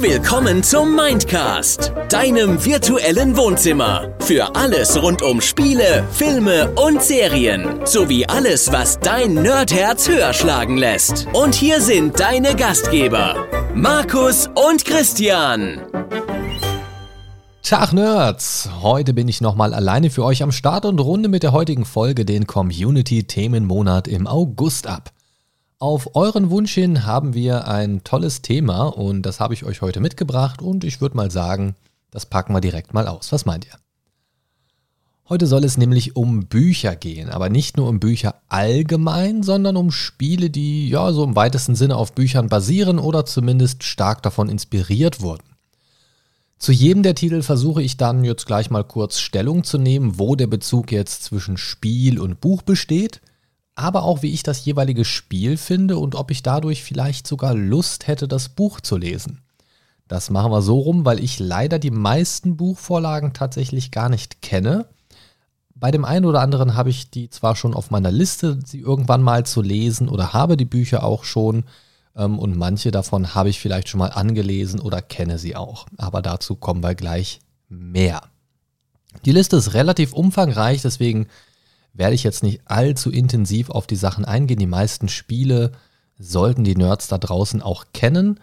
Willkommen zum Mindcast, deinem virtuellen Wohnzimmer. Für alles rund um Spiele, Filme und Serien. Sowie alles, was dein Nerdherz höher schlagen lässt. Und hier sind deine Gastgeber, Markus und Christian. Tag Nerds! Heute bin ich nochmal alleine für euch am Start und runde mit der heutigen Folge den Community-Themenmonat im August ab. Auf euren Wunsch hin haben wir ein tolles Thema und das habe ich euch heute mitgebracht und ich würde mal sagen, das packen wir direkt mal aus. Was meint ihr? Heute soll es nämlich um Bücher gehen, aber nicht nur um Bücher allgemein, sondern um Spiele, die ja so im weitesten Sinne auf Büchern basieren oder zumindest stark davon inspiriert wurden. Zu jedem der Titel versuche ich dann jetzt gleich mal kurz Stellung zu nehmen, wo der Bezug jetzt zwischen Spiel und Buch besteht aber auch wie ich das jeweilige Spiel finde und ob ich dadurch vielleicht sogar Lust hätte, das Buch zu lesen. Das machen wir so rum, weil ich leider die meisten Buchvorlagen tatsächlich gar nicht kenne. Bei dem einen oder anderen habe ich die zwar schon auf meiner Liste, sie irgendwann mal zu lesen oder habe die Bücher auch schon ähm, und manche davon habe ich vielleicht schon mal angelesen oder kenne sie auch. Aber dazu kommen wir gleich mehr. Die Liste ist relativ umfangreich, deswegen werde ich jetzt nicht allzu intensiv auf die Sachen eingehen. Die meisten Spiele sollten die Nerds da draußen auch kennen,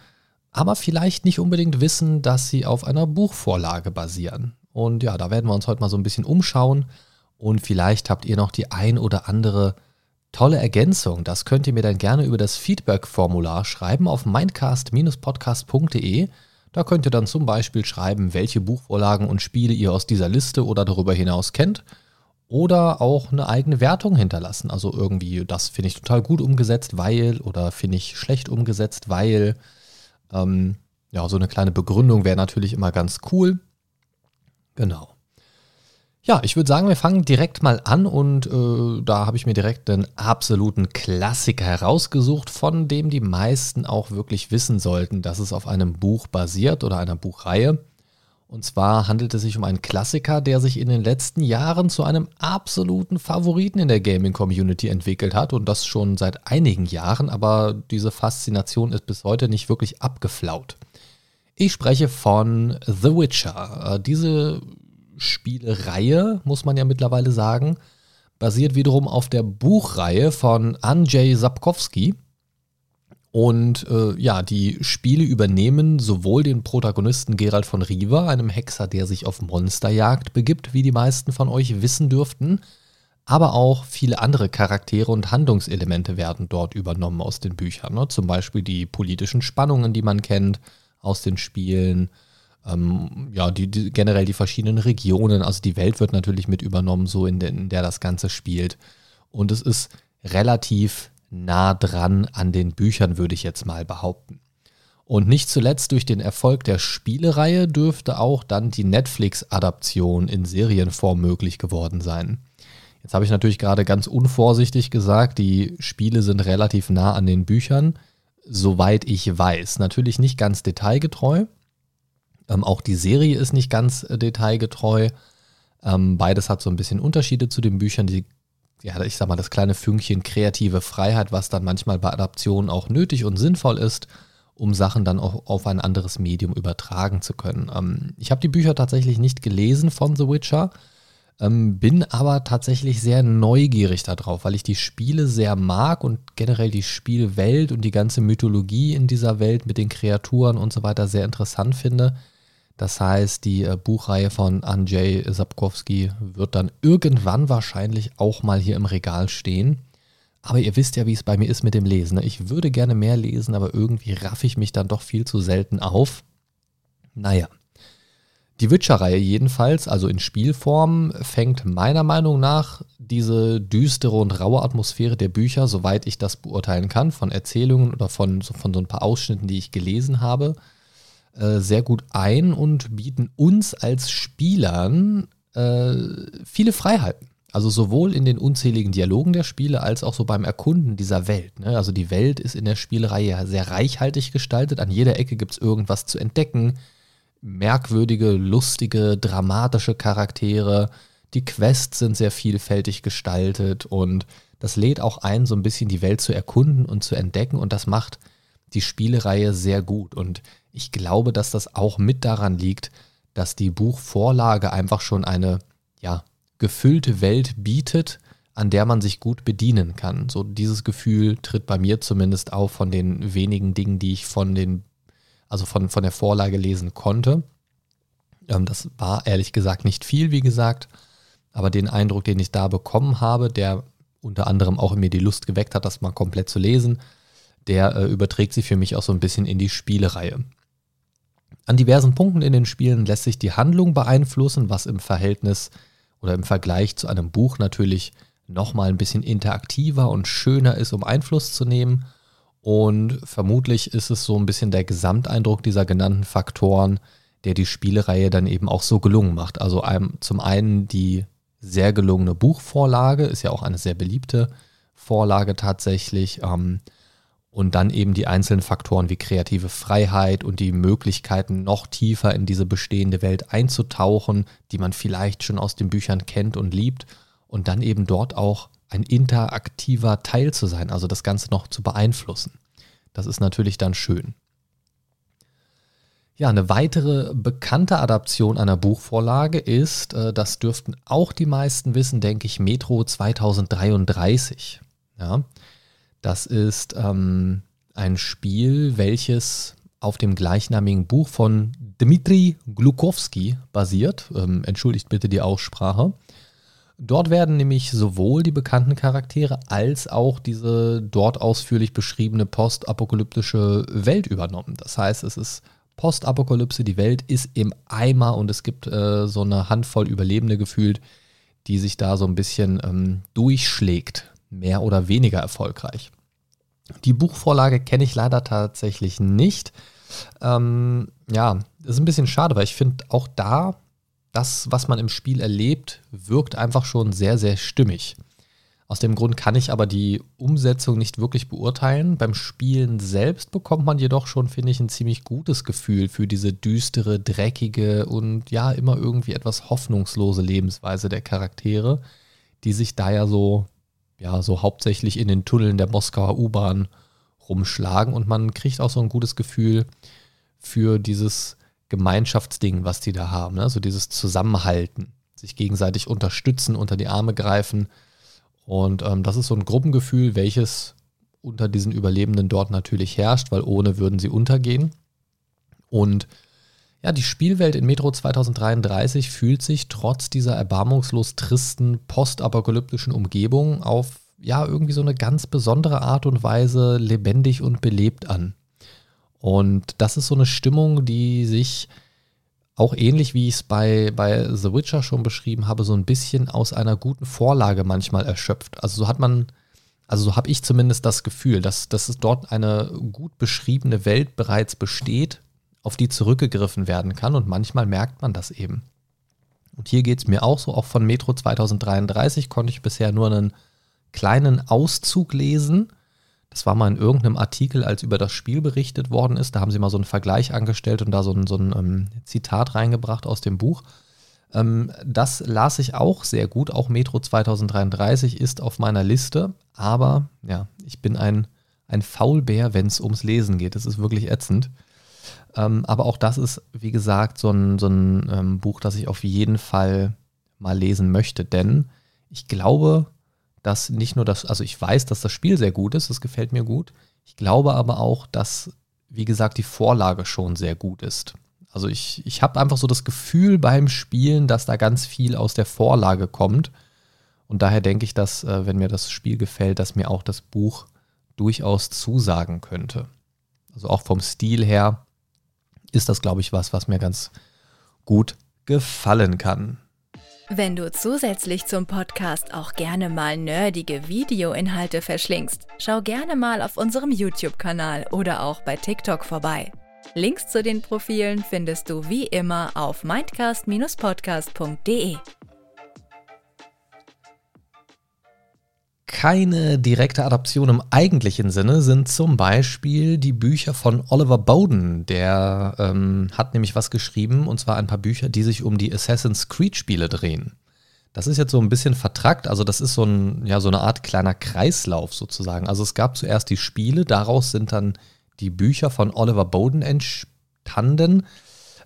aber vielleicht nicht unbedingt wissen, dass sie auf einer Buchvorlage basieren. Und ja, da werden wir uns heute mal so ein bisschen umschauen und vielleicht habt ihr noch die ein oder andere tolle Ergänzung. Das könnt ihr mir dann gerne über das Feedback-Formular schreiben auf mindcast-podcast.de. Da könnt ihr dann zum Beispiel schreiben, welche Buchvorlagen und Spiele ihr aus dieser Liste oder darüber hinaus kennt oder auch eine eigene Wertung hinterlassen. Also irgendwie, das finde ich total gut umgesetzt, weil oder finde ich schlecht umgesetzt, weil. Ähm, ja, so eine kleine Begründung wäre natürlich immer ganz cool. Genau. Ja, ich würde sagen, wir fangen direkt mal an und äh, da habe ich mir direkt einen absoluten Klassiker herausgesucht, von dem die meisten auch wirklich wissen sollten, dass es auf einem Buch basiert oder einer Buchreihe. Und zwar handelt es sich um einen Klassiker, der sich in den letzten Jahren zu einem absoluten Favoriten in der Gaming-Community entwickelt hat und das schon seit einigen Jahren, aber diese Faszination ist bis heute nicht wirklich abgeflaut. Ich spreche von The Witcher. Äh, diese Spielereihe, muss man ja mittlerweile sagen, basiert wiederum auf der Buchreihe von Andrzej Sapkowski. Und äh, ja, die Spiele übernehmen sowohl den Protagonisten Gerald von Riva, einem Hexer, der sich auf Monsterjagd begibt, wie die meisten von euch wissen dürften, aber auch viele andere Charaktere und Handlungselemente werden dort übernommen aus den Büchern. Ne? Zum Beispiel die politischen Spannungen, die man kennt aus den Spielen, ähm, ja, die, die, generell die verschiedenen Regionen, also die Welt wird natürlich mit übernommen, so in, de, in der das Ganze spielt. Und es ist relativ nah dran an den Büchern, würde ich jetzt mal behaupten. Und nicht zuletzt durch den Erfolg der Spielereihe dürfte auch dann die Netflix-Adaption in Serienform möglich geworden sein. Jetzt habe ich natürlich gerade ganz unvorsichtig gesagt, die Spiele sind relativ nah an den Büchern, soweit ich weiß. Natürlich nicht ganz detailgetreu. Ähm, auch die Serie ist nicht ganz äh, detailgetreu. Ähm, beides hat so ein bisschen Unterschiede zu den Büchern. Die ja, ich sag mal, das kleine Fünkchen kreative Freiheit, was dann manchmal bei Adaptionen auch nötig und sinnvoll ist, um Sachen dann auch auf ein anderes Medium übertragen zu können. Ähm, ich habe die Bücher tatsächlich nicht gelesen von The Witcher, ähm, bin aber tatsächlich sehr neugierig darauf, weil ich die Spiele sehr mag und generell die Spielwelt und die ganze Mythologie in dieser Welt mit den Kreaturen und so weiter sehr interessant finde. Das heißt, die äh, Buchreihe von Andrzej Sapkowski wird dann irgendwann wahrscheinlich auch mal hier im Regal stehen. Aber ihr wisst ja, wie es bei mir ist mit dem Lesen. Ne? Ich würde gerne mehr lesen, aber irgendwie raffe ich mich dann doch viel zu selten auf. Naja. Die Witcher-Reihe jedenfalls, also in Spielform, fängt meiner Meinung nach diese düstere und raue Atmosphäre der Bücher, soweit ich das beurteilen kann, von Erzählungen oder von, von so ein paar Ausschnitten, die ich gelesen habe, äh, sehr gut ein und bieten uns als Spielern äh, viele Freiheiten. Also sowohl in den unzähligen Dialogen der Spiele als auch so beim Erkunden dieser Welt. Ne? Also die Welt ist in der Spielereihe sehr reichhaltig gestaltet. An jeder Ecke gibt es irgendwas zu entdecken. Merkwürdige, lustige, dramatische Charaktere. Die Quests sind sehr vielfältig gestaltet und das lädt auch ein, so ein bisschen die Welt zu erkunden und zu entdecken. Und das macht die Spielereihe sehr gut. Und ich glaube, dass das auch mit daran liegt, dass die Buchvorlage einfach schon eine ja, gefüllte Welt bietet, an der man sich gut bedienen kann. So dieses Gefühl tritt bei mir zumindest auf von den wenigen Dingen, die ich von den, also von, von der Vorlage lesen konnte. Ähm, das war ehrlich gesagt nicht viel, wie gesagt, aber den Eindruck, den ich da bekommen habe, der unter anderem auch in mir die Lust geweckt hat, das mal komplett zu lesen, der äh, überträgt sich für mich auch so ein bisschen in die Spielereihe. An diversen Punkten in den Spielen lässt sich die Handlung beeinflussen, was im Verhältnis oder im Vergleich zu einem Buch natürlich nochmal ein bisschen interaktiver und schöner ist, um Einfluss zu nehmen. Und vermutlich ist es so ein bisschen der Gesamteindruck dieser genannten Faktoren, der die Spielereihe dann eben auch so gelungen macht. Also zum einen die sehr gelungene Buchvorlage, ist ja auch eine sehr beliebte Vorlage tatsächlich. Ähm, und dann eben die einzelnen Faktoren wie kreative Freiheit und die Möglichkeiten, noch tiefer in diese bestehende Welt einzutauchen, die man vielleicht schon aus den Büchern kennt und liebt und dann eben dort auch ein interaktiver Teil zu sein, also das Ganze noch zu beeinflussen. Das ist natürlich dann schön. Ja, eine weitere bekannte Adaption einer Buchvorlage ist, äh, das dürften auch die meisten wissen, denke ich, Metro 2033. Ja, das ist ähm, ein Spiel, welches auf dem gleichnamigen Buch von Dmitri Glukowski basiert. Ähm, entschuldigt bitte die Aussprache. Dort werden nämlich sowohl die bekannten Charaktere als auch diese dort ausführlich beschriebene postapokalyptische Welt übernommen. Das heißt, es ist Postapokalypse, die Welt ist im Eimer und es gibt äh, so eine Handvoll Überlebende gefühlt, die sich da so ein bisschen ähm, durchschlägt, mehr oder weniger erfolgreich. Die Buchvorlage kenne ich leider tatsächlich nicht. Ähm, ja, ist ein bisschen schade, weil ich finde auch da das, was man im Spiel erlebt, wirkt einfach schon sehr, sehr stimmig. Aus dem Grund kann ich aber die Umsetzung nicht wirklich beurteilen. Beim Spielen selbst bekommt man jedoch schon, finde ich, ein ziemlich gutes Gefühl für diese düstere, dreckige und ja, immer irgendwie etwas hoffnungslose Lebensweise der Charaktere, die sich da ja so, ja, so hauptsächlich in den Tunneln der Moskauer U-Bahn rumschlagen und man kriegt auch so ein gutes Gefühl für dieses Gemeinschaftsding, was die da haben. Ne? So dieses Zusammenhalten, sich gegenseitig unterstützen, unter die Arme greifen. Und ähm, das ist so ein Gruppengefühl, welches unter diesen Überlebenden dort natürlich herrscht, weil ohne würden sie untergehen. Und ja, die Spielwelt in Metro 2033 fühlt sich trotz dieser erbarmungslos tristen postapokalyptischen Umgebung auf ja irgendwie so eine ganz besondere Art und Weise lebendig und belebt an. Und das ist so eine Stimmung, die sich auch ähnlich wie ich es bei, bei The Witcher schon beschrieben habe, so ein bisschen aus einer guten Vorlage manchmal erschöpft. Also so hat man, also so habe ich zumindest das Gefühl, dass, dass es dort eine gut beschriebene Welt bereits besteht, auf die zurückgegriffen werden kann und manchmal merkt man das eben. Und hier geht es mir auch so, auch von Metro 2033 konnte ich bisher nur einen kleinen Auszug lesen das war mal in irgendeinem Artikel, als über das Spiel berichtet worden ist. Da haben sie mal so einen Vergleich angestellt und da so ein, so ein ähm, Zitat reingebracht aus dem Buch. Ähm, das las ich auch sehr gut. Auch Metro 2033 ist auf meiner Liste. Aber ja, ich bin ein, ein Faulbär, wenn es ums Lesen geht. Das ist wirklich ätzend. Ähm, aber auch das ist, wie gesagt, so ein, so ein ähm, Buch, das ich auf jeden Fall mal lesen möchte. Denn ich glaube, dass nicht nur das, also ich weiß, dass das Spiel sehr gut ist, das gefällt mir gut. Ich glaube aber auch, dass, wie gesagt, die Vorlage schon sehr gut ist. Also ich, ich habe einfach so das Gefühl beim Spielen, dass da ganz viel aus der Vorlage kommt. Und daher denke ich, dass, äh, wenn mir das Spiel gefällt, dass mir auch das Buch durchaus zusagen könnte. Also auch vom Stil her ist das, glaube ich, was, was mir ganz gut gefallen kann. Wenn du zusätzlich zum Podcast auch gerne mal nerdige Videoinhalte verschlingst, schau gerne mal auf unserem YouTube-Kanal oder auch bei TikTok vorbei. Links zu den Profilen findest du wie immer auf mindcast-podcast.de. keine direkte Adaption im eigentlichen Sinne sind zum Beispiel die Bücher von Oliver Bowden. Der ähm, hat nämlich was geschrieben, und zwar ein paar Bücher, die sich um die Assassin's Creed-Spiele drehen. Das ist jetzt so ein bisschen vertrackt, also das ist so, ein, ja, so eine Art kleiner Kreislauf sozusagen. Also es gab zuerst die Spiele, daraus sind dann die Bücher von Oliver Bowden entstanden.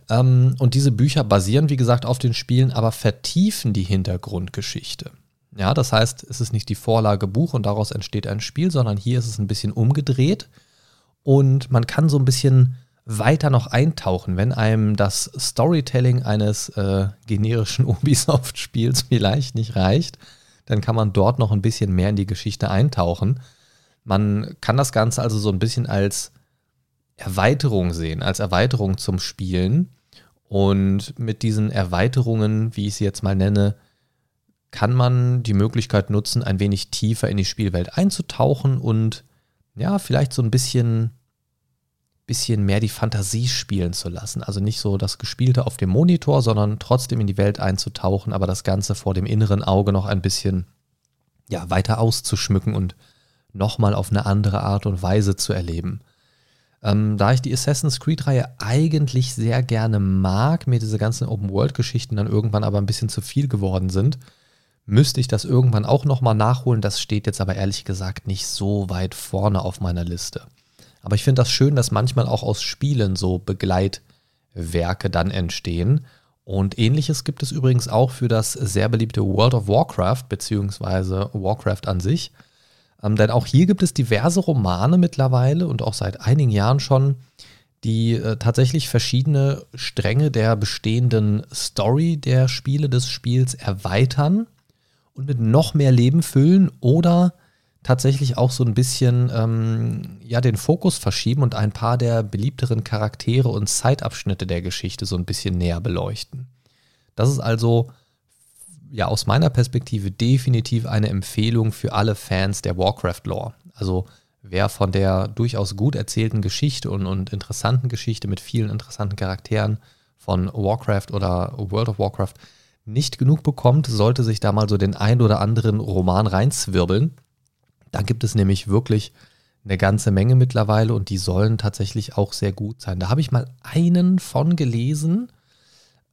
Ähm, und diese Bücher basieren, wie gesagt, auf den Spielen, aber vertiefen die Hintergrundgeschichte. Ja, das heißt, es ist nicht die Vorlage Buch und daraus entsteht ein Spiel, sondern hier ist es ein bisschen umgedreht und man kann so ein bisschen weiter noch eintauchen, wenn einem das Storytelling eines äh, generischen Ubisoft-Spiels vielleicht nicht reicht, dann kann man dort noch ein bisschen mehr in die Geschichte eintauchen. Man kann das Ganze also so ein bisschen als Erweiterung sehen, als Erweiterung zum Spielen. Und mit diesen Erweiterungen, wie ich sie jetzt mal nenne, kann man die Möglichkeit nutzen, ein wenig tiefer in die Spielwelt einzutauchen und ja, vielleicht so ein bisschen bisschen mehr die Fantasie spielen zu lassen. Also nicht so das Gespielte auf dem Monitor, sondern trotzdem in die Welt einzutauchen, aber das Ganze vor dem inneren Auge noch ein bisschen ja, weiter auszuschmücken und nochmal auf eine andere Art und Weise zu erleben. Ähm, da ich die Assassin's Creed-Reihe eigentlich sehr gerne mag, mir diese ganzen Open-World-Geschichten dann irgendwann aber ein bisschen zu viel geworden sind, müsste ich das irgendwann auch nochmal nachholen. Das steht jetzt aber ehrlich gesagt nicht so weit vorne auf meiner Liste. Aber ich finde das schön, dass manchmal auch aus Spielen so Begleitwerke dann entstehen. Und ähnliches gibt es übrigens auch für das sehr beliebte World of Warcraft, beziehungsweise Warcraft an sich. Ähm, denn auch hier gibt es diverse Romane mittlerweile und auch seit einigen Jahren schon, die äh, tatsächlich verschiedene Stränge der bestehenden Story der Spiele des Spiels erweitern und mit noch mehr Leben füllen oder tatsächlich auch so ein bisschen ähm, ja, den Fokus verschieben und ein paar der beliebteren Charaktere und Zeitabschnitte der Geschichte so ein bisschen näher beleuchten. Das ist also ja aus meiner Perspektive definitiv eine Empfehlung für alle Fans der Warcraft-Lore. Also wer von der durchaus gut erzählten Geschichte und, und interessanten Geschichte mit vielen interessanten Charakteren von Warcraft oder World of Warcraft nicht genug bekommt, sollte sich da mal so den ein oder anderen Roman reinzwirbeln. Da gibt es nämlich wirklich eine ganze Menge mittlerweile und die sollen tatsächlich auch sehr gut sein. Da habe ich mal einen von gelesen.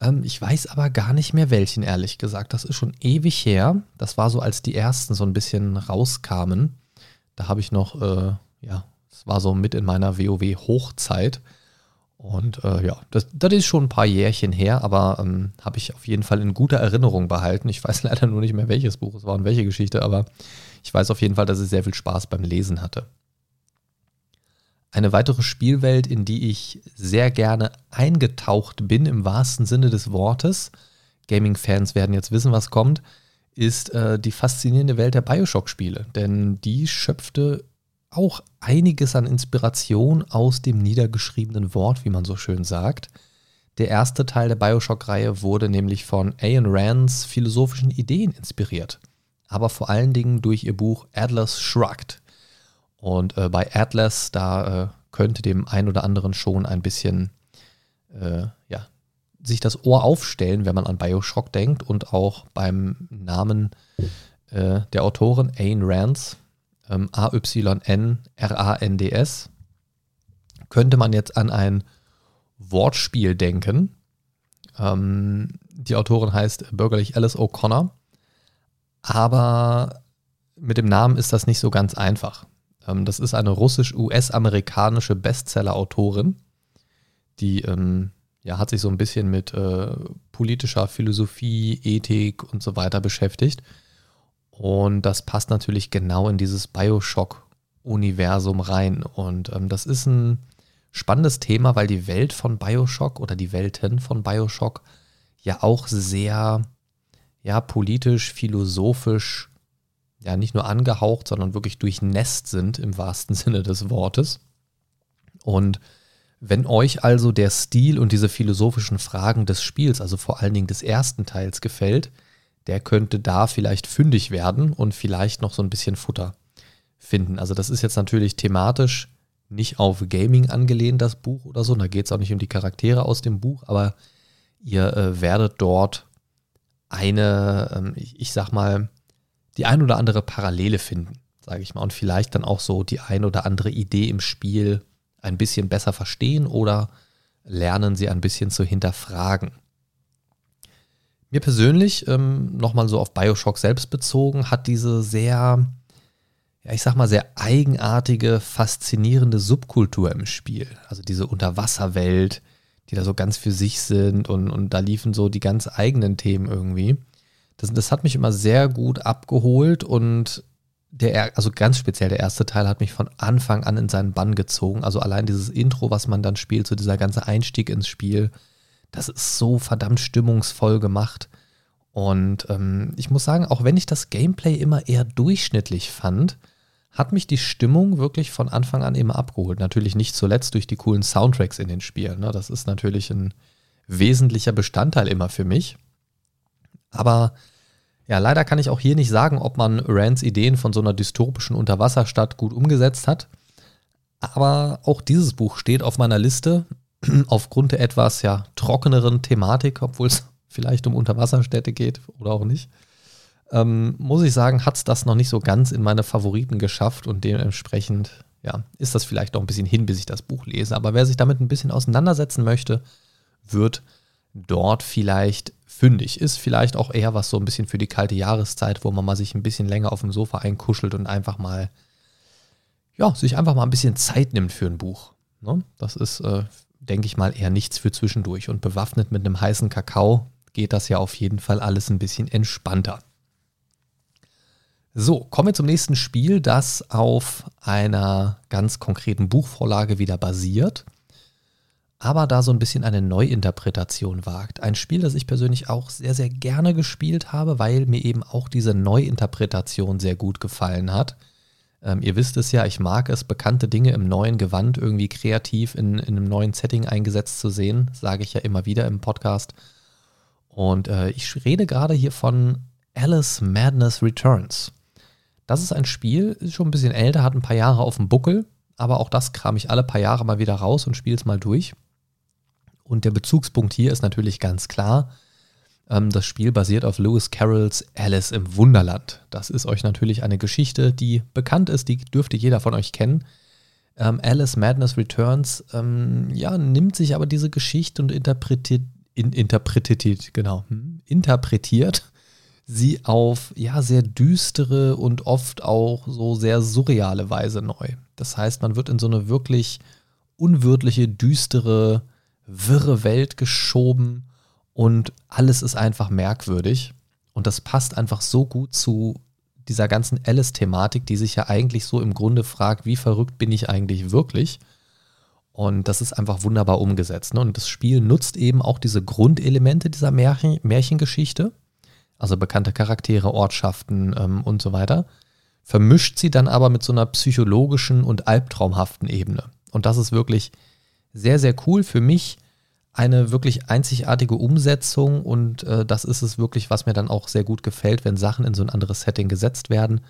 Ähm, ich weiß aber gar nicht mehr welchen, ehrlich gesagt. Das ist schon ewig her. Das war so, als die ersten so ein bisschen rauskamen. Da habe ich noch, äh, ja, es war so mit in meiner WoW-Hochzeit. Und äh, ja, das, das, ist schon ein paar Jährchen her, aber ähm, habe ich auf jeden Fall in guter Erinnerung behalten. Ich weiß leider nur nicht mehr, welches Buch es war und welche Geschichte, aber ich weiß auf jeden Fall, dass ich sehr viel Spaß beim Lesen hatte. Eine weitere Spielwelt, in die ich sehr gerne eingetaucht bin, im wahrsten Sinne des Wortes, Gaming-Fans werden jetzt wissen, was kommt, ist äh, die faszinierende Welt der Bioshock-Spiele. Denn die schöpfte auch einiges an Inspiration aus dem niedergeschriebenen Wort, wie man so schön sagt. Der erste Teil der Bioshock-Reihe wurde nämlich von Ayn Rands philosophischen Ideen inspiriert aber vor allen Dingen durch ihr Buch Atlas Shrugged. Und äh, bei Atlas, da äh, könnte dem einen oder anderen schon ein bisschen, äh, ja, sich das Ohr aufstellen, wenn man an Bioshock denkt und auch beim Namen äh, der Autorin Ayn Rands, ähm, A-Y-N-R-A-N-D-S, könnte man jetzt an ein Wortspiel denken. Ähm, die Autorin heißt bürgerlich Alice O'Connor aber mit dem Namen ist das nicht so ganz einfach. Ähm, das ist eine russisch-US-amerikanische Bestseller-Autorin, die ähm, ja, hat sich so ein bisschen mit äh, politischer Philosophie, Ethik und so weiter beschäftigt. Und das passt natürlich genau in dieses Bioshock-Universum rein. Und ähm, das ist ein spannendes Thema, weil die Welt von Bioshock oder die Welten von Bioshock ja auch sehr ja, politisch, philosophisch, ja, nicht nur angehaucht, sondern wirklich durchnässt sind im wahrsten Sinne des Wortes. Und wenn euch also der Stil und diese philosophischen Fragen des Spiels, also vor allen Dingen des ersten Teils, gefällt, der könnte da vielleicht fündig werden und vielleicht noch so ein bisschen Futter finden. Also das ist jetzt natürlich thematisch nicht auf Gaming angelehnt, das Buch oder so. Da geht es auch nicht um die Charaktere aus dem Buch, aber ihr äh, werdet dort eine, ähm, ich, ich sag mal, die ein oder andere Parallele finden, sage ich mal, und vielleicht dann auch so die ein oder andere Idee im Spiel ein bisschen besser verstehen oder lernen sie ein bisschen zu hinterfragen. Mir persönlich, ähm, nochmal so auf Bioshock selbst bezogen, hat diese sehr, ja, ich sag mal, sehr eigenartige, faszinierende Subkultur im Spiel. Also diese Unterwasserwelt, die da so ganz für sich sind und, und da liefen so die ganz eigenen Themen irgendwie. Das, das hat mich immer sehr gut abgeholt und der, also ganz speziell der erste Teil hat mich von Anfang an in seinen Bann gezogen. Also allein dieses Intro, was man dann spielt, so dieser ganze Einstieg ins Spiel, das ist so verdammt stimmungsvoll gemacht. Und ähm, ich muss sagen, auch wenn ich das Gameplay immer eher durchschnittlich fand, hat mich die Stimmung wirklich von Anfang an immer abgeholt. Natürlich nicht zuletzt durch die coolen Soundtracks in den Spielen. Ne? Das ist natürlich ein wesentlicher Bestandteil immer für mich. Aber ja, leider kann ich auch hier nicht sagen, ob man Rands Ideen von so einer dystopischen Unterwasserstadt gut umgesetzt hat. Aber auch dieses Buch steht auf meiner Liste aufgrund der etwas ja trockeneren Thematik, obwohl es vielleicht um Unterwasserstädte geht oder auch nicht. Ähm, muss ich sagen, hat es das noch nicht so ganz in meine Favoriten geschafft und dementsprechend ja, ist das vielleicht noch ein bisschen hin, bis ich das Buch lese. Aber wer sich damit ein bisschen auseinandersetzen möchte, wird dort vielleicht fündig. Ist vielleicht auch eher was so ein bisschen für die kalte Jahreszeit, wo man mal sich ein bisschen länger auf dem Sofa einkuschelt und einfach mal, ja, sich einfach mal ein bisschen Zeit nimmt für ein Buch. Ne? Das ist, äh, denke ich mal, eher nichts für zwischendurch. Und bewaffnet mit einem heißen Kakao geht das ja auf jeden Fall alles ein bisschen entspannter. So, kommen wir zum nächsten Spiel, das auf einer ganz konkreten Buchvorlage wieder basiert aber da so ein bisschen eine Neuinterpretation wagt. Ein Spiel, das ich persönlich auch sehr, sehr gerne gespielt habe, weil mir eben auch diese Neuinterpretation sehr gut gefallen hat. Ähm, ihr wisst es ja, ich mag es, bekannte Dinge im neuen Gewand irgendwie kreativ in, in einem neuen Setting eingesetzt zu sehen. Sage ich ja immer wieder im Podcast. Und äh, ich rede gerade hier von Alice Madness Returns. Das ist ein Spiel, ist schon ein bisschen älter, hat ein paar Jahre auf dem Buckel, aber auch das kram ich alle paar Jahre mal wieder raus und spiele es mal durch. Und der Bezugspunkt hier ist natürlich ganz klar. Ähm, das Spiel basiert auf Lewis Carrolls Alice im Wunderland. Das ist euch natürlich eine Geschichte, die bekannt ist, die dürfte jeder von euch kennen. Ähm, Alice Madness Returns ähm, ja, nimmt sich aber diese Geschichte und interpretiert, in, interpretiert, genau, hm, interpretiert sie auf ja sehr düstere und oft auch so sehr surreale Weise neu. Das heißt, man wird in so eine wirklich unwirtliche, düstere wirre Welt geschoben und alles ist einfach merkwürdig. Und das passt einfach so gut zu dieser ganzen Alice-Thematik, die sich ja eigentlich so im Grunde fragt, wie verrückt bin ich eigentlich wirklich? Und das ist einfach wunderbar umgesetzt. Ne? Und das Spiel nutzt eben auch diese Grundelemente dieser Märchen, Märchengeschichte, also bekannte Charaktere, Ortschaften ähm, und so weiter, vermischt sie dann aber mit so einer psychologischen und albtraumhaften Ebene. Und das ist wirklich sehr, sehr cool. Für mich eine wirklich einzigartige Umsetzung und äh, das ist es wirklich, was mir dann auch sehr gut gefällt, wenn Sachen in so ein anderes Setting gesetzt werden.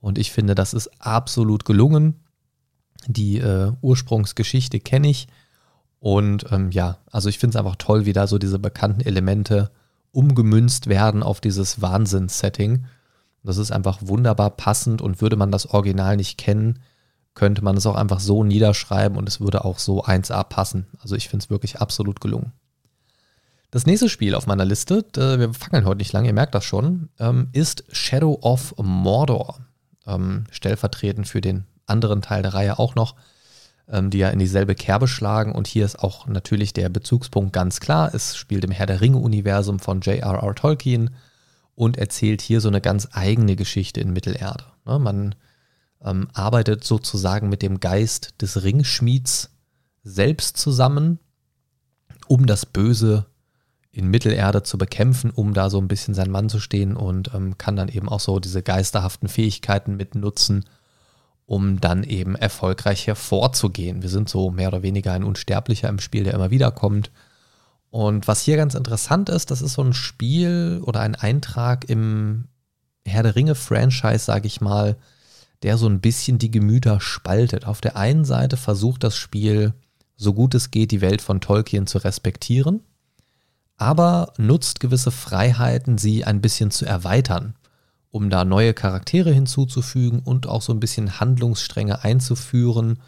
Und ich finde, das ist absolut gelungen. Die äh, Ursprungsgeschichte kenne ich. Und ähm, ja, also ich finde es einfach toll, wie da so diese bekannten Elemente umgemünzt werden auf dieses Wahnsinns-Setting. Das ist einfach wunderbar passend und würde man das Original nicht kennen, könnte man es auch einfach so niederschreiben und es würde auch so 1A passen. Also ich finde es wirklich absolut gelungen. Das nächste Spiel auf meiner Liste, wir fangen heute nicht lange, ihr merkt das schon, ähm, ist Shadow of Mordor. Ähm, stellvertretend für den anderen Teil der Reihe auch noch, ähm, die ja in dieselbe Kerbe schlagen. Und hier ist auch natürlich der Bezugspunkt ganz klar. Es spielt im Herr der Ringe-Universum von J.R.R. Tolkien und erzählt hier so eine ganz eigene Geschichte in Mittelerde. Ne, man ähm, arbeitet sozusagen mit dem Geist des Ringschmieds selbst zusammen, um das Böse in Mittelerde zu bekämpfen, um da so ein bisschen sein Mann zu stehen und ähm, kann dann eben auch so diese geisterhaften Fähigkeiten mitnutzen, um dann eben erfolgreich hervorzugehen. Wir sind so mehr oder weniger ein Unsterblicher im Spiel, der immer wieder kommt. Und was hier ganz interessant ist, das ist so ein Spiel oder ein Eintrag im Herr der Ringe-Franchise, sage ich mal, der so ein bisschen die Gemüter spaltet. Auf der einen Seite versucht das Spiel, so gut es geht, die Welt von Tolkien zu respektieren, aber nutzt gewisse Freiheiten, sie ein bisschen zu erweitern, um da neue Charaktere hinzuzufügen und auch so ein bisschen Handlungsstränge einzuführen,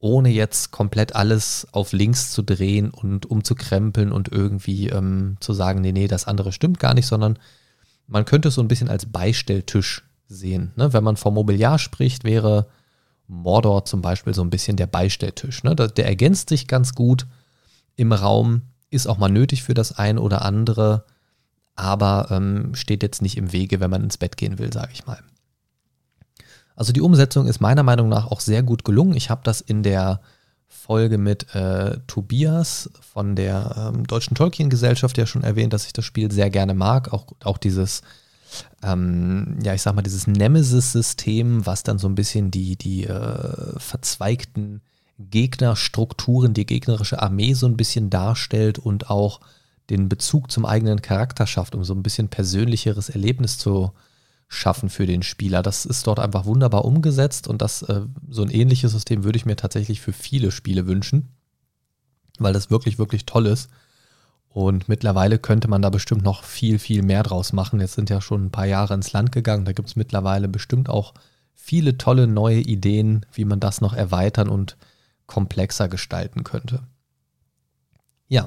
ohne jetzt komplett alles auf links zu drehen und umzukrempeln und irgendwie ähm, zu sagen, nee, nee, das andere stimmt gar nicht, sondern man könnte es so ein bisschen als Beistelltisch sehen. Ne? Wenn man vom Mobiliar spricht, wäre Mordor zum Beispiel so ein bisschen der Beistelltisch. Ne? Der ergänzt sich ganz gut im Raum, ist auch mal nötig für das ein oder andere, aber ähm, steht jetzt nicht im Wege, wenn man ins Bett gehen will, sage ich mal. Also die Umsetzung ist meiner Meinung nach auch sehr gut gelungen. Ich habe das in der Folge mit äh, Tobias von der ähm, Deutschen Tolkien-Gesellschaft ja schon erwähnt, dass ich das Spiel sehr gerne mag. Auch, auch dieses, ähm, ja, ich sag mal, dieses Nemesis-System, was dann so ein bisschen die, die äh, verzweigten Gegnerstrukturen, die gegnerische Armee so ein bisschen darstellt und auch den Bezug zum eigenen Charakter schafft, um so ein bisschen persönlicheres Erlebnis zu schaffen für den Spieler. Das ist dort einfach wunderbar umgesetzt und das, äh, so ein ähnliches System würde ich mir tatsächlich für viele Spiele wünschen, weil das wirklich, wirklich toll ist. Und mittlerweile könnte man da bestimmt noch viel, viel mehr draus machen. Jetzt sind ja schon ein paar Jahre ins Land gegangen. Da gibt es mittlerweile bestimmt auch viele tolle neue Ideen, wie man das noch erweitern und komplexer gestalten könnte. Ja,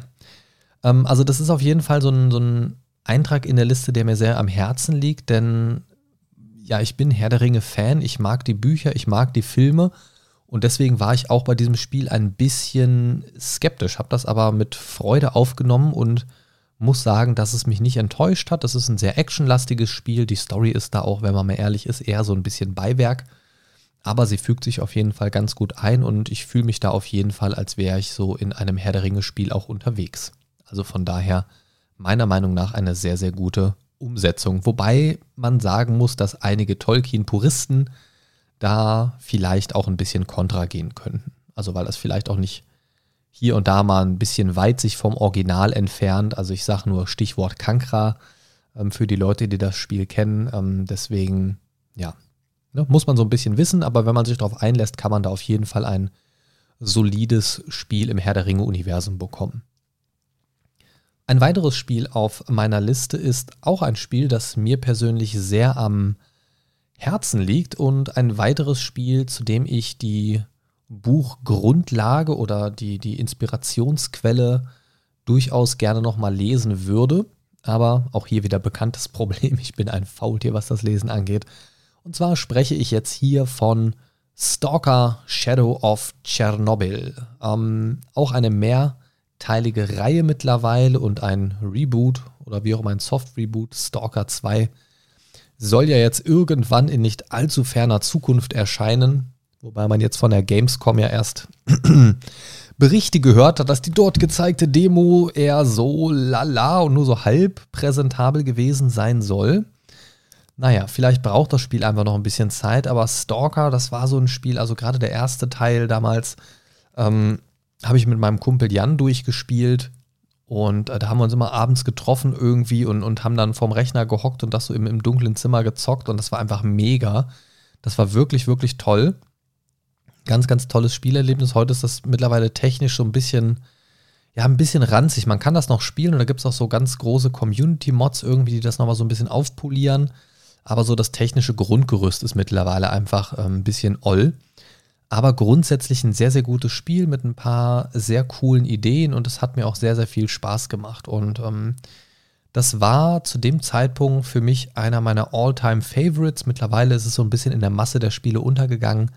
ähm, also das ist auf jeden Fall so ein, so ein Eintrag in der Liste, der mir sehr am Herzen liegt, denn ja, ich bin Herr der Ringe-Fan, ich mag die Bücher, ich mag die Filme und deswegen war ich auch bei diesem Spiel ein bisschen skeptisch, habe das aber mit Freude aufgenommen und muss sagen, dass es mich nicht enttäuscht hat. Das ist ein sehr actionlastiges Spiel. Die Story ist da auch, wenn man mal ehrlich ist, eher so ein bisschen Beiwerk. Aber sie fügt sich auf jeden Fall ganz gut ein und ich fühle mich da auf jeden Fall, als wäre ich so in einem Herr der Ringe-Spiel auch unterwegs. Also von daher meiner Meinung nach eine sehr, sehr gute Umsetzung. Wobei man sagen muss, dass einige Tolkien-Puristen da vielleicht auch ein bisschen kontra gehen könnten. Also weil das vielleicht auch nicht hier und da mal ein bisschen weit sich vom Original entfernt. Also ich sage nur Stichwort Kankra ähm, für die Leute, die das Spiel kennen. Ähm, deswegen, ja, ne, muss man so ein bisschen wissen, aber wenn man sich darauf einlässt, kann man da auf jeden Fall ein solides Spiel im Herr der Ringe-Universum bekommen. Ein weiteres Spiel auf meiner Liste ist auch ein Spiel, das mir persönlich sehr am Herzen liegt und ein weiteres Spiel, zu dem ich die Buchgrundlage oder die, die Inspirationsquelle durchaus gerne nochmal lesen würde. Aber auch hier wieder bekanntes Problem. Ich bin ein Faultier, was das Lesen angeht. Und zwar spreche ich jetzt hier von Stalker Shadow of Chernobyl. Ähm, auch eine mehr teilige Reihe mittlerweile und ein Reboot oder wie auch immer ein Soft-Reboot, Stalker 2, soll ja jetzt irgendwann in nicht allzu ferner Zukunft erscheinen. Wobei man jetzt von der Gamescom ja erst Berichte gehört hat, dass die dort gezeigte Demo eher so lala und nur so halb präsentabel gewesen sein soll. Naja, vielleicht braucht das Spiel einfach noch ein bisschen Zeit, aber Stalker, das war so ein Spiel, also gerade der erste Teil damals, ähm, habe ich mit meinem Kumpel Jan durchgespielt. Und äh, da haben wir uns immer abends getroffen irgendwie und, und haben dann vorm Rechner gehockt und das so im, im dunklen Zimmer gezockt. Und das war einfach mega. Das war wirklich, wirklich toll. Ganz, ganz tolles Spielerlebnis. Heute ist das mittlerweile technisch so ein bisschen, ja, ein bisschen ranzig. Man kann das noch spielen und da gibt es auch so ganz große Community-Mods irgendwie, die das nochmal so ein bisschen aufpolieren. Aber so das technische Grundgerüst ist mittlerweile einfach äh, ein bisschen oll. Aber grundsätzlich ein sehr, sehr gutes Spiel mit ein paar sehr coolen Ideen und es hat mir auch sehr, sehr viel Spaß gemacht. Und ähm, das war zu dem Zeitpunkt für mich einer meiner All-Time-Favorites. Mittlerweile ist es so ein bisschen in der Masse der Spiele untergegangen.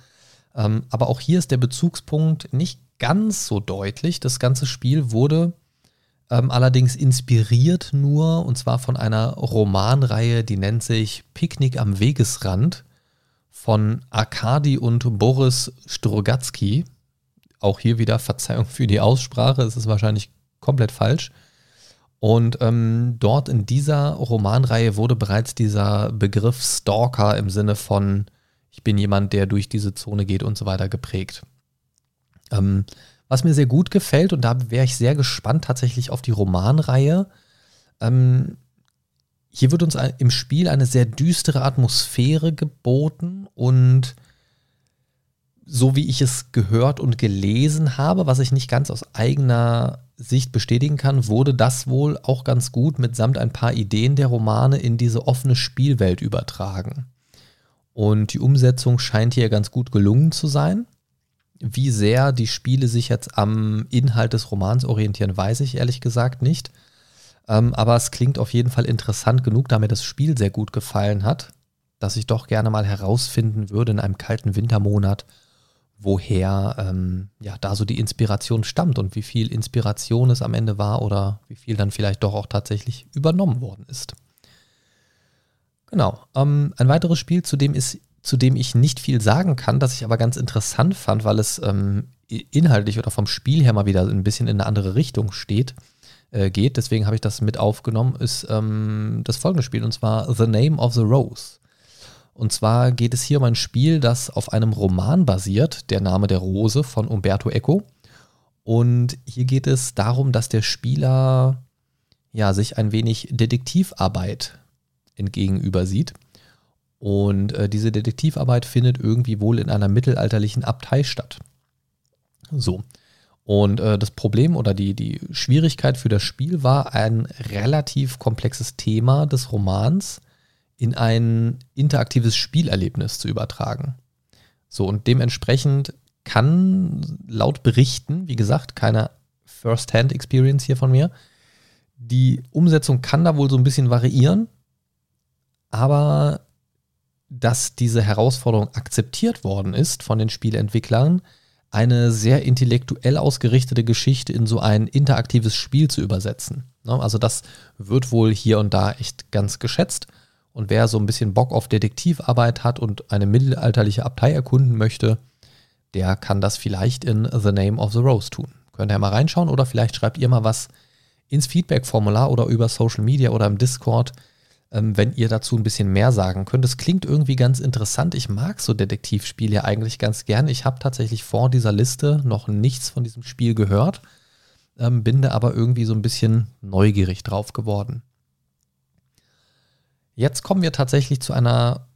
Ähm, aber auch hier ist der Bezugspunkt nicht ganz so deutlich. Das ganze Spiel wurde ähm, allerdings inspiriert nur, und zwar von einer Romanreihe, die nennt sich Picknick am Wegesrand von Arkadi und Boris Strogatzky. Auch hier wieder Verzeihung für die Aussprache, es ist wahrscheinlich komplett falsch. Und ähm, dort in dieser Romanreihe wurde bereits dieser Begriff Stalker im Sinne von ich bin jemand, der durch diese Zone geht und so weiter geprägt. Ähm, was mir sehr gut gefällt, und da wäre ich sehr gespannt tatsächlich auf die Romanreihe, ähm, hier wird uns im Spiel eine sehr düstere Atmosphäre geboten und so wie ich es gehört und gelesen habe, was ich nicht ganz aus eigener Sicht bestätigen kann, wurde das wohl auch ganz gut mitsamt ein paar Ideen der Romane in diese offene Spielwelt übertragen. Und die Umsetzung scheint hier ganz gut gelungen zu sein. Wie sehr die Spiele sich jetzt am Inhalt des Romans orientieren, weiß ich ehrlich gesagt nicht. Ähm, aber es klingt auf jeden Fall interessant genug, da mir das Spiel sehr gut gefallen hat. dass ich doch gerne mal herausfinden würde in einem kalten Wintermonat, woher ähm, ja da so die Inspiration stammt und wie viel Inspiration es am Ende war oder wie viel dann vielleicht doch auch tatsächlich übernommen worden ist. Genau. Ähm, ein weiteres Spiel, zu dem, ist, zu dem ich nicht viel sagen kann, das ich aber ganz interessant fand, weil es ähm, inhaltlich oder vom Spiel her mal wieder ein bisschen in eine andere Richtung steht, äh, geht. Deswegen habe ich das mit aufgenommen, ist ähm, das folgende Spiel und zwar The Name of the Rose. Und zwar geht es hier um ein Spiel, das auf einem Roman basiert, Der Name der Rose von Umberto Eco. Und hier geht es darum, dass der Spieler ja, sich ein wenig Detektivarbeit entgegenüber sieht. Und äh, diese Detektivarbeit findet irgendwie wohl in einer mittelalterlichen Abtei statt. So. Und äh, das Problem oder die, die Schwierigkeit für das Spiel war ein relativ komplexes Thema des Romans in ein interaktives Spielerlebnis zu übertragen. So, und dementsprechend kann laut Berichten, wie gesagt, keine First-Hand-Experience hier von mir, die Umsetzung kann da wohl so ein bisschen variieren, aber dass diese Herausforderung akzeptiert worden ist von den Spielentwicklern, eine sehr intellektuell ausgerichtete Geschichte in so ein interaktives Spiel zu übersetzen. Ne, also das wird wohl hier und da echt ganz geschätzt. Und wer so ein bisschen Bock auf Detektivarbeit hat und eine mittelalterliche Abtei erkunden möchte, der kann das vielleicht in The Name of the Rose tun. Könnt ihr mal reinschauen oder vielleicht schreibt ihr mal was ins Feedback-Formular oder über Social Media oder im Discord, wenn ihr dazu ein bisschen mehr sagen könnt. Es klingt irgendwie ganz interessant. Ich mag so Detektivspiele eigentlich ganz gern. Ich habe tatsächlich vor dieser Liste noch nichts von diesem Spiel gehört, ähm, bin da aber irgendwie so ein bisschen neugierig drauf geworden. Jetzt kommen wir tatsächlich zu einer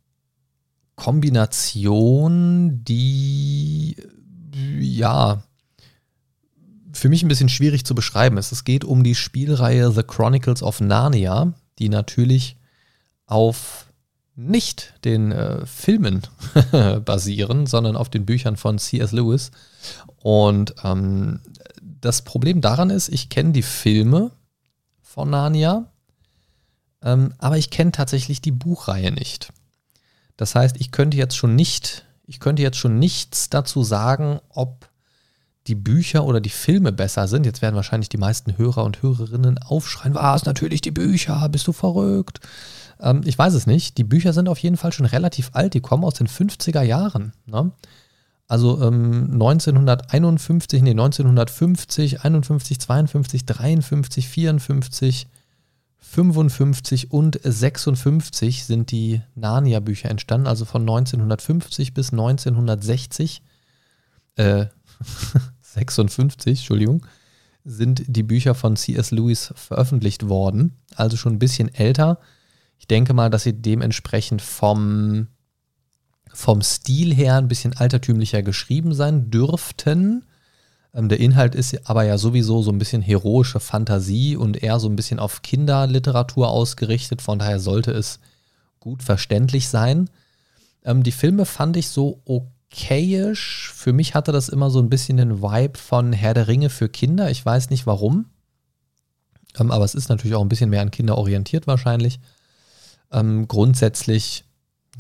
Kombination, die ja für mich ein bisschen schwierig zu beschreiben ist. Es geht um die Spielreihe The Chronicles of Narnia, die natürlich auf nicht den äh, Filmen basieren, sondern auf den Büchern von C.S. Lewis. Und ähm, das Problem daran ist, ich kenne die Filme von Narnia, ähm, aber ich kenne tatsächlich die Buchreihe nicht. Das heißt, ich könnte jetzt schon nicht, ich könnte jetzt schon nichts dazu sagen, ob die Bücher oder die Filme besser sind. Jetzt werden wahrscheinlich die meisten Hörer und Hörerinnen aufschreien, was, natürlich die Bücher, bist du verrückt? Ähm, ich weiß es nicht. Die Bücher sind auf jeden Fall schon relativ alt, die kommen aus den 50er Jahren. Ne? Also ähm, 1951, nee, 1950, 51, 52, 53, 54, 55 und 56 sind die Narnia-Bücher entstanden, also von 1950 bis 1960, äh, 56, Entschuldigung, sind die Bücher von C.S. Lewis veröffentlicht worden, also schon ein bisschen älter. Ich denke mal, dass sie dementsprechend vom, vom Stil her ein bisschen altertümlicher geschrieben sein dürften. Ähm, der Inhalt ist aber ja sowieso so ein bisschen heroische Fantasie und eher so ein bisschen auf Kinderliteratur ausgerichtet. Von daher sollte es gut verständlich sein. Ähm, die Filme fand ich so okayisch. Für mich hatte das immer so ein bisschen den Vibe von Herr der Ringe für Kinder. Ich weiß nicht warum. Ähm, aber es ist natürlich auch ein bisschen mehr an Kinder orientiert wahrscheinlich. Ähm, grundsätzlich,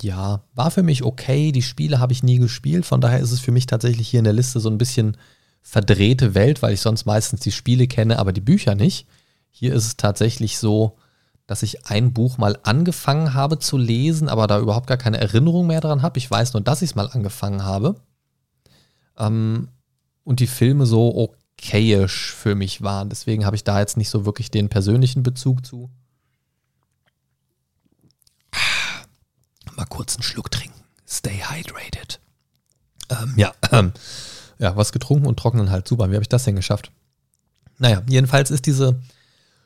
ja, war für mich okay. Die Spiele habe ich nie gespielt. Von daher ist es für mich tatsächlich hier in der Liste so ein bisschen verdrehte Welt, weil ich sonst meistens die Spiele kenne, aber die Bücher nicht. Hier ist es tatsächlich so, dass ich ein Buch mal angefangen habe zu lesen, aber da überhaupt gar keine Erinnerung mehr dran habe. Ich weiß nur, dass ich es mal angefangen habe. Ähm, und die Filme so okayisch für mich waren. Deswegen habe ich da jetzt nicht so wirklich den persönlichen Bezug zu. Mal kurz einen Schluck trinken. Stay hydrated. Ähm, ja, ähm, ja, was getrunken und trocknen halt. Super, wie habe ich das denn geschafft? Naja, jedenfalls ist diese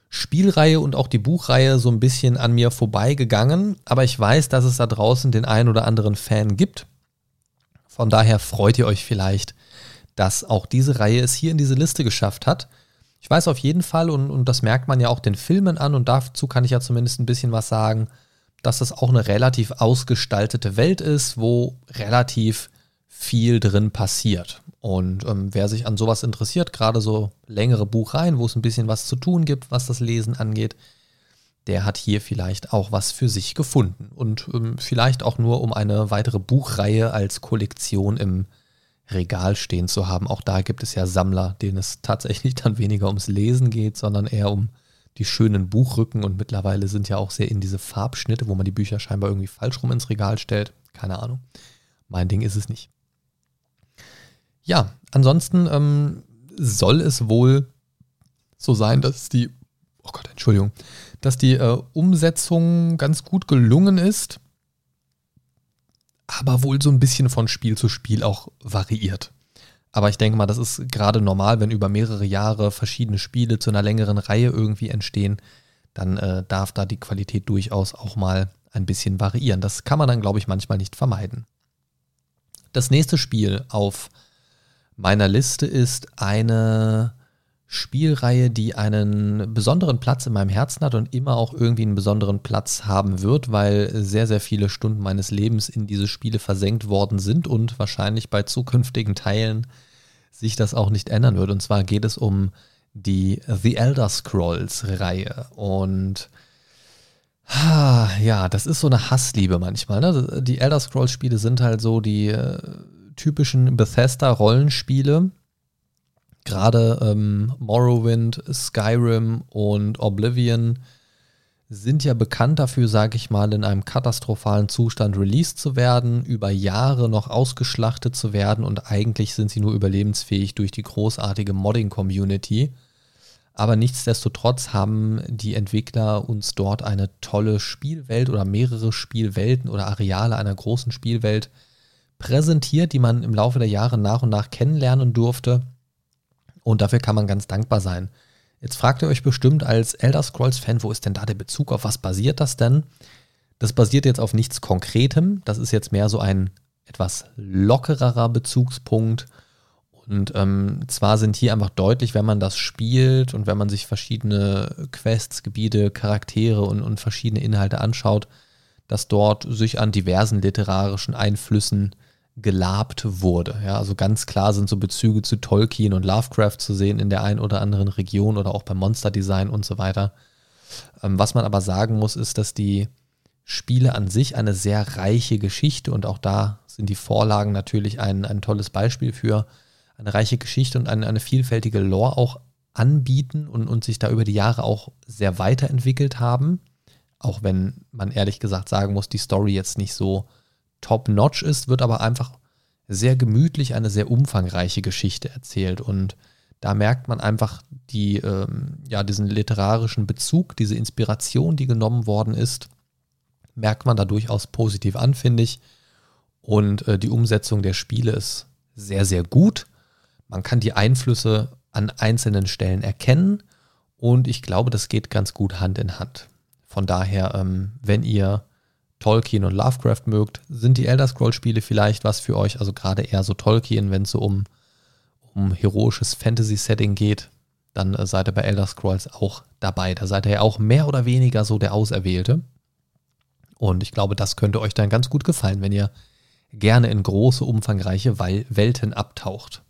Spielreihe und auch die Buchreihe so ein bisschen an mir vorbeigegangen, aber ich weiß, dass es da draußen den einen oder anderen Fan gibt. Von daher freut ihr euch vielleicht, dass auch diese Reihe es hier in diese Liste geschafft hat. Ich weiß auf jeden Fall, und, und das merkt man ja auch den Filmen an, und dazu kann ich ja zumindest ein bisschen was sagen, dass das auch eine relativ ausgestaltete Welt ist, wo relativ viel drin passiert. Und ähm, wer sich an sowas interessiert, gerade so längere Buchreihen, wo es ein bisschen was zu tun gibt, was das Lesen angeht, der hat hier vielleicht auch was für sich gefunden. Und ähm, vielleicht auch nur, um eine weitere Buchreihe als Kollektion im Regal stehen zu haben. Auch da gibt es ja Sammler, denen es tatsächlich dann weniger ums Lesen geht, sondern eher um die schönen Buchrücken. Und mittlerweile sind ja auch sehr in diese Farbschnitte, wo man die Bücher scheinbar irgendwie falsch rum ins Regal stellt. Keine Ahnung. Mein Ding ist es nicht. Ja, ansonsten ähm, soll es wohl so sein, dass die, oh Gott, Entschuldigung, dass die äh, Umsetzung ganz gut gelungen ist, aber wohl so ein bisschen von Spiel zu Spiel auch variiert. Aber ich denke mal, das ist gerade normal, wenn über mehrere Jahre verschiedene Spiele zu einer längeren Reihe irgendwie entstehen, dann äh, darf da die Qualität durchaus auch mal ein bisschen variieren. Das kann man dann, glaube ich, manchmal nicht vermeiden. Das nächste Spiel auf meiner Liste ist eine Spielreihe, die einen besonderen Platz in meinem Herzen hat und immer auch irgendwie einen besonderen Platz haben wird, weil sehr, sehr viele Stunden meines Lebens in diese Spiele versenkt worden sind und wahrscheinlich bei zukünftigen Teilen sich das auch nicht ändern wird. Und zwar geht es um die The Elder Scrolls Reihe und ja, das ist so eine Hassliebe manchmal. Ne? Die Elder Scrolls Spiele sind halt so die äh, typischen Bethesda Rollenspiele, Gerade ähm, Morrowind, Skyrim und Oblivion sind ja bekannt dafür, sage ich mal, in einem katastrophalen Zustand released zu werden, über Jahre noch ausgeschlachtet zu werden und eigentlich sind sie nur überlebensfähig durch die großartige Modding-Community. Aber nichtsdestotrotz haben die Entwickler uns dort eine tolle Spielwelt oder mehrere Spielwelten oder Areale einer großen Spielwelt präsentiert, die man im Laufe der Jahre nach und nach kennenlernen durfte und dafür kann man ganz dankbar sein. Jetzt fragt ihr euch bestimmt als Elder Scrolls-Fan, wo ist denn da der Bezug? Auf was basiert das denn? Das basiert jetzt auf nichts Konkretem. Das ist jetzt mehr so ein etwas lockererer Bezugspunkt. Und ähm, zwar sind hier einfach deutlich, wenn man das spielt und wenn man sich verschiedene Quests, Gebiete, Charaktere und, und verschiedene Inhalte anschaut, dass dort sich an diversen literarischen Einflüssen gelabt wurde. Ja, also ganz klar sind so Bezüge zu Tolkien und Lovecraft zu sehen in der einen oder anderen Region oder auch beim Monsterdesign und so weiter. Ähm, was man aber sagen muss, ist, dass die Spiele an sich eine sehr reiche Geschichte und auch da sind die Vorlagen natürlich ein, ein tolles Beispiel für eine reiche Geschichte und eine, eine vielfältige Lore auch anbieten und, und sich da über die Jahre auch sehr weiterentwickelt haben. Auch wenn man ehrlich gesagt sagen muss, die Story jetzt nicht so top-notch ist, wird aber einfach sehr gemütlich eine sehr umfangreiche Geschichte erzählt. Und da merkt man einfach die, ähm, ja, diesen literarischen Bezug, diese Inspiration, die genommen worden ist, merkt man da durchaus positiv an, finde ich. Und äh, die Umsetzung der Spiele ist sehr, sehr gut. Man kann die Einflüsse an einzelnen Stellen erkennen und ich glaube, das geht ganz gut Hand in Hand. Von daher, ähm, wenn ihr Tolkien und Lovecraft mögt, sind die Elder Scrolls-Spiele vielleicht was für euch. Also gerade eher so Tolkien, wenn es so um, um heroisches Fantasy-Setting geht, dann äh, seid ihr bei Elder Scrolls auch dabei. Da seid ihr ja auch mehr oder weniger so der Auserwählte. Und ich glaube, das könnte euch dann ganz gut gefallen, wenn ihr gerne in große, umfangreiche Welten abtaucht.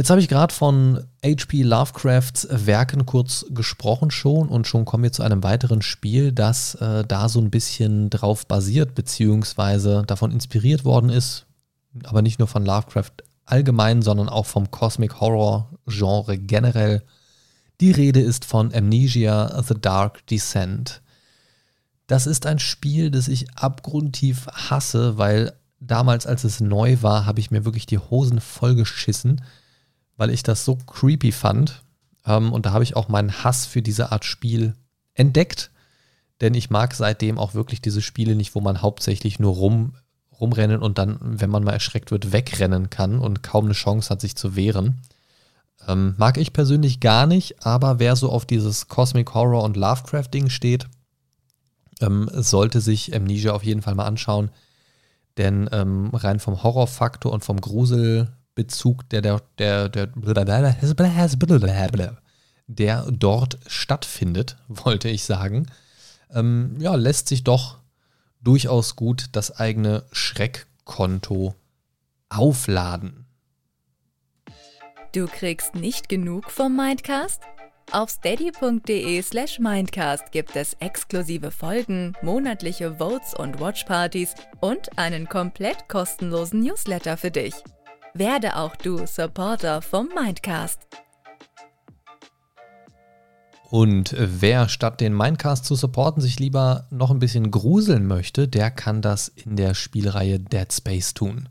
Jetzt habe ich gerade von H.P. Lovecrafts Werken kurz gesprochen schon und schon kommen wir zu einem weiteren Spiel, das äh, da so ein bisschen drauf basiert, beziehungsweise davon inspiriert worden ist, aber nicht nur von Lovecraft allgemein, sondern auch vom Cosmic Horror Genre generell. Die Rede ist von Amnesia The Dark Descent. Das ist ein Spiel, das ich abgrundtief hasse, weil damals, als es neu war, habe ich mir wirklich die Hosen vollgeschissen weil ich das so creepy fand. Ähm, und da habe ich auch meinen Hass für diese Art Spiel entdeckt. Denn ich mag seitdem auch wirklich diese Spiele nicht, wo man hauptsächlich nur rum, rumrennen und dann, wenn man mal erschreckt wird, wegrennen kann und kaum eine Chance hat, sich zu wehren. Ähm, mag ich persönlich gar nicht, aber wer so auf dieses Cosmic Horror und Lovecraft-Ding steht, ähm, sollte sich Amnesia auf jeden Fall mal anschauen. Denn ähm, rein vom Horrorfaktor und vom Grusel, Bezug, der, der, der, der, der dort stattfindet, wollte ich sagen, ähm, ja, lässt sich doch durchaus gut das eigene Schreckkonto aufladen. Du kriegst nicht genug vom Mindcast? Auf steady.de slash mindcast gibt es exklusive Folgen, monatliche Votes und Watchpartys und einen komplett kostenlosen Newsletter für dich. Werde auch du Supporter vom Mindcast. Und wer statt den Mindcast zu supporten sich lieber noch ein bisschen gruseln möchte, der kann das in der Spielreihe Dead Space tun.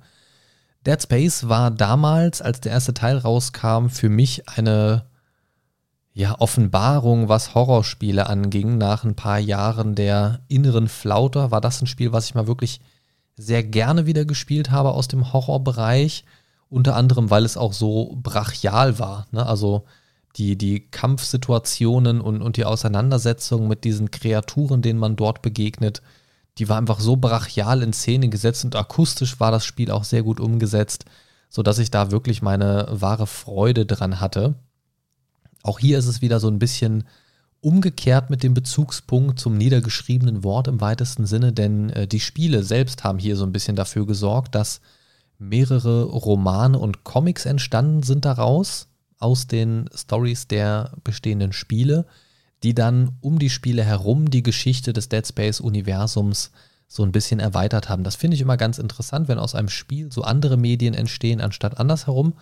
Dead Space war damals, als der erste Teil rauskam, für mich eine ja, Offenbarung, was Horrorspiele anging. Nach ein paar Jahren der inneren Flauter war das ein Spiel, was ich mal wirklich sehr gerne wieder gespielt habe aus dem Horrorbereich. Unter anderem, weil es auch so brachial war. Ne? Also die, die Kampfsituationen und, und die Auseinandersetzung mit diesen Kreaturen, denen man dort begegnet, die war einfach so brachial in Szene gesetzt und akustisch war das Spiel auch sehr gut umgesetzt, sodass ich da wirklich meine wahre Freude dran hatte. Auch hier ist es wieder so ein bisschen umgekehrt mit dem Bezugspunkt zum niedergeschriebenen Wort im weitesten Sinne, denn äh, die Spiele selbst haben hier so ein bisschen dafür gesorgt, dass mehrere Romane und Comics entstanden sind daraus, aus den Stories der bestehenden Spiele, die dann um die Spiele herum die Geschichte des Dead Space-Universums so ein bisschen erweitert haben. Das finde ich immer ganz interessant, wenn aus einem Spiel so andere Medien entstehen, anstatt andersherum.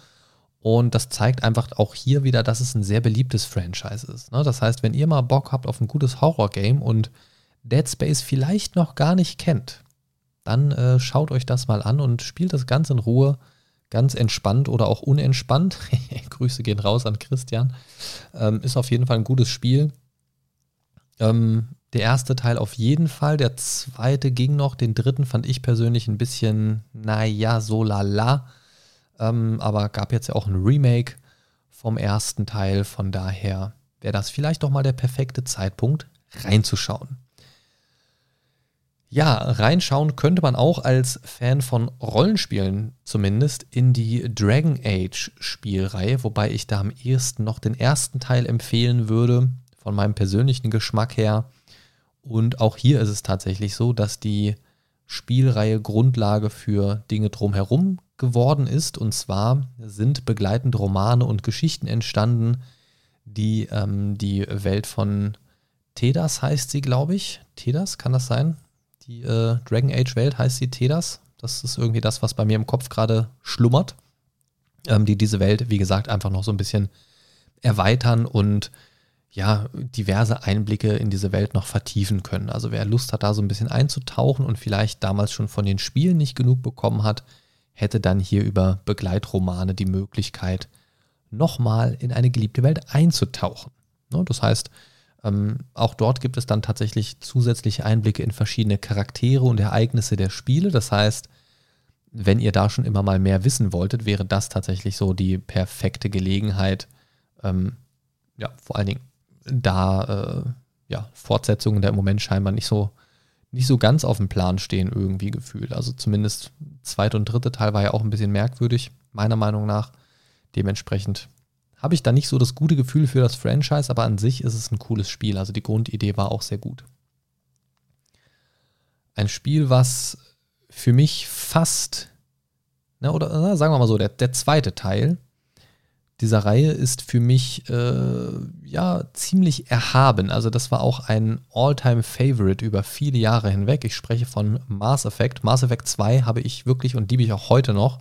Und das zeigt einfach auch hier wieder, dass es ein sehr beliebtes Franchise ist. Ne? Das heißt, wenn ihr mal Bock habt auf ein gutes Horror-Game und Dead Space vielleicht noch gar nicht kennt, dann äh, schaut euch das mal an und spielt das ganz in Ruhe, ganz entspannt oder auch unentspannt. Grüße gehen raus an Christian. Ähm, ist auf jeden Fall ein gutes Spiel. Ähm, der erste Teil auf jeden Fall, der zweite ging noch, den dritten fand ich persönlich ein bisschen, naja, so lala. Ähm, aber gab jetzt ja auch ein Remake vom ersten Teil, von daher wäre das vielleicht doch mal der perfekte Zeitpunkt reinzuschauen. Ja, reinschauen könnte man auch als Fan von Rollenspielen zumindest in die Dragon Age Spielreihe, wobei ich da am ehesten noch den ersten Teil empfehlen würde, von meinem persönlichen Geschmack her. Und auch hier ist es tatsächlich so, dass die Spielreihe Grundlage für Dinge drumherum geworden ist. Und zwar sind begleitende Romane und Geschichten entstanden, die ähm, die Welt von Tedas heißt sie, glaube ich. Tedas, kann das sein? Die äh, Dragon Age Welt heißt sie Tedas. Das ist irgendwie das, was bei mir im Kopf gerade schlummert. Ähm, die diese Welt, wie gesagt, einfach noch so ein bisschen erweitern und ja, diverse Einblicke in diese Welt noch vertiefen können. Also wer Lust hat, da so ein bisschen einzutauchen und vielleicht damals schon von den Spielen nicht genug bekommen hat, hätte dann hier über Begleitromane die Möglichkeit, nochmal in eine geliebte Welt einzutauchen. Ne, das heißt, ähm, auch dort gibt es dann tatsächlich zusätzliche Einblicke in verschiedene Charaktere und Ereignisse der Spiele. Das heißt, wenn ihr da schon immer mal mehr wissen wolltet, wäre das tatsächlich so die perfekte Gelegenheit, ähm, ja, vor allen Dingen da äh, ja, Fortsetzungen da im Moment scheinbar nicht so, nicht so ganz auf dem Plan stehen, irgendwie gefühlt. Also zumindest zweite und dritte Teil war ja auch ein bisschen merkwürdig, meiner Meinung nach. Dementsprechend habe ich da nicht so das gute Gefühl für das Franchise, aber an sich ist es ein cooles Spiel. Also die Grundidee war auch sehr gut. Ein Spiel, was für mich fast, na, oder na, sagen wir mal so, der, der zweite Teil dieser Reihe ist für mich äh, ja ziemlich erhaben. Also das war auch ein All-Time-Favorite über viele Jahre hinweg. Ich spreche von Mass Effect. Mass Effect 2 habe ich wirklich und liebe ich auch heute noch.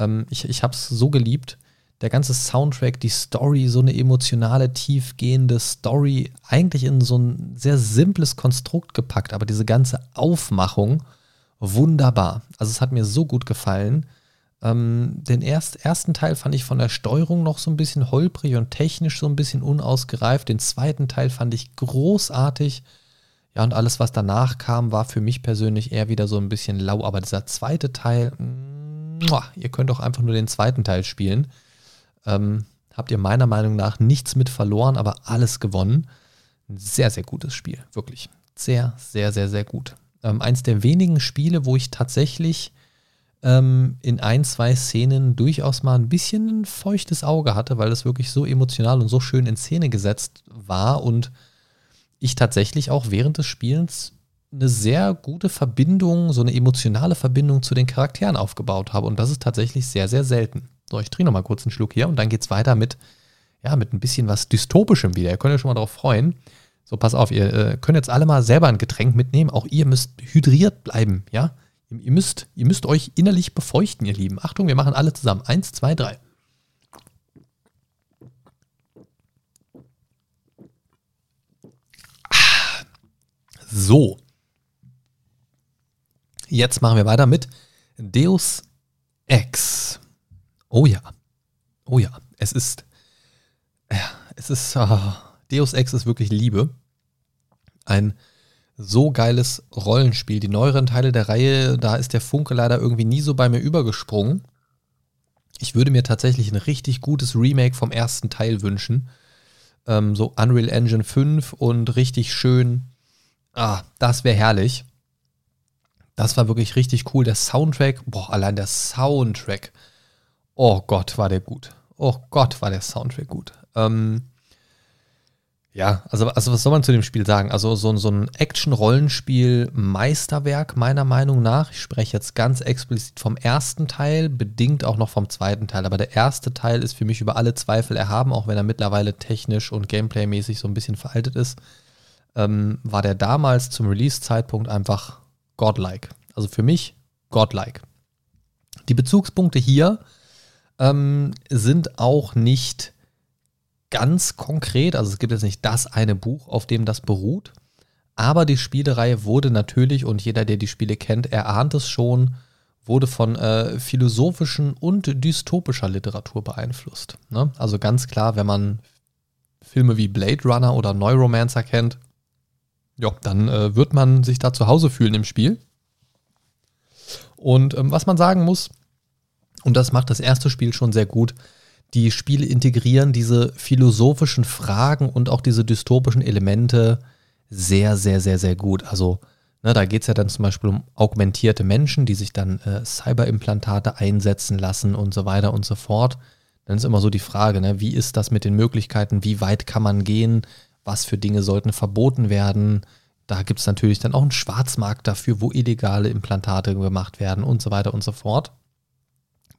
Ähm, ich ich habe es so geliebt. Der ganze Soundtrack, die Story, so eine emotionale, tiefgehende Story, eigentlich in so ein sehr simples Konstrukt gepackt, aber diese ganze Aufmachung, wunderbar. Also es hat mir so gut gefallen. Ähm, den erst, ersten Teil fand ich von der Steuerung noch so ein bisschen holprig und technisch so ein bisschen unausgereift. Den zweiten Teil fand ich großartig. Ja, und alles, was danach kam, war für mich persönlich eher wieder so ein bisschen lau. Aber dieser zweite Teil, muah, ihr könnt auch einfach nur den zweiten Teil spielen. Ähm, habt ihr meiner Meinung nach nichts mit verloren, aber alles gewonnen. Ein sehr, sehr gutes Spiel, wirklich. Sehr, sehr, sehr, sehr gut. Ähm, eins der wenigen Spiele, wo ich tatsächlich ähm, in ein, zwei Szenen durchaus mal ein bisschen ein feuchtes Auge hatte, weil das wirklich so emotional und so schön in Szene gesetzt war und ich tatsächlich auch während des Spielens eine sehr gute Verbindung, so eine emotionale Verbindung zu den Charakteren aufgebaut habe. Und das ist tatsächlich sehr, sehr selten. So, ich trinke noch mal kurz einen Schluck hier und dann geht es weiter mit ja, mit ein bisschen was Dystopischem wieder. Ihr könnt euch schon mal darauf freuen. So, pass auf, ihr äh, könnt jetzt alle mal selber ein Getränk mitnehmen. Auch ihr müsst hydriert bleiben, ja? Ihr, müsst, ihr müsst euch innerlich befeuchten, ihr Lieben. Achtung, wir machen alle zusammen. Eins, zwei, drei. So. Jetzt machen wir weiter mit Deus Ex. Oh ja. Oh ja. Es ist. Ja, es ist. Uh, Deus Ex ist wirklich Liebe. Ein so geiles Rollenspiel. Die neueren Teile der Reihe, da ist der Funke leider irgendwie nie so bei mir übergesprungen. Ich würde mir tatsächlich ein richtig gutes Remake vom ersten Teil wünschen. Ähm, so Unreal Engine 5 und richtig schön. Ah, das wäre herrlich. Das war wirklich richtig cool. Der Soundtrack, boah, allein der Soundtrack. Oh Gott, war der gut. Oh Gott, war der Soundtrack gut. Ähm, ja, also, also was soll man zu dem Spiel sagen? Also so, so ein Action-Rollenspiel-Meisterwerk meiner Meinung nach. Ich spreche jetzt ganz explizit vom ersten Teil, bedingt auch noch vom zweiten Teil. Aber der erste Teil ist für mich über alle Zweifel erhaben, auch wenn er mittlerweile technisch und gameplaymäßig so ein bisschen veraltet ist. Ähm, war der damals zum Release-Zeitpunkt einfach godlike. Also für mich godlike. Die Bezugspunkte hier ähm, sind auch nicht ganz konkret, also es gibt jetzt nicht das eine Buch, auf dem das beruht, aber die Spielereihe wurde natürlich, und jeder, der die Spiele kennt, erahnt es schon, wurde von äh, philosophischen und dystopischer Literatur beeinflusst. Ne? Also ganz klar, wenn man Filme wie Blade Runner oder Neuromancer kennt, ja, dann äh, wird man sich da zu Hause fühlen im Spiel. Und ähm, was man sagen muss, und das macht das erste Spiel schon sehr gut, die Spiele integrieren diese philosophischen Fragen und auch diese dystopischen Elemente sehr, sehr, sehr, sehr gut. Also ne, da geht es ja dann zum Beispiel um augmentierte Menschen, die sich dann äh, Cyberimplantate einsetzen lassen und so weiter und so fort. Dann ist immer so die Frage, ne, wie ist das mit den Möglichkeiten, wie weit kann man gehen, was für Dinge sollten verboten werden. Da gibt es natürlich dann auch einen Schwarzmarkt dafür, wo illegale Implantate gemacht werden und so weiter und so fort.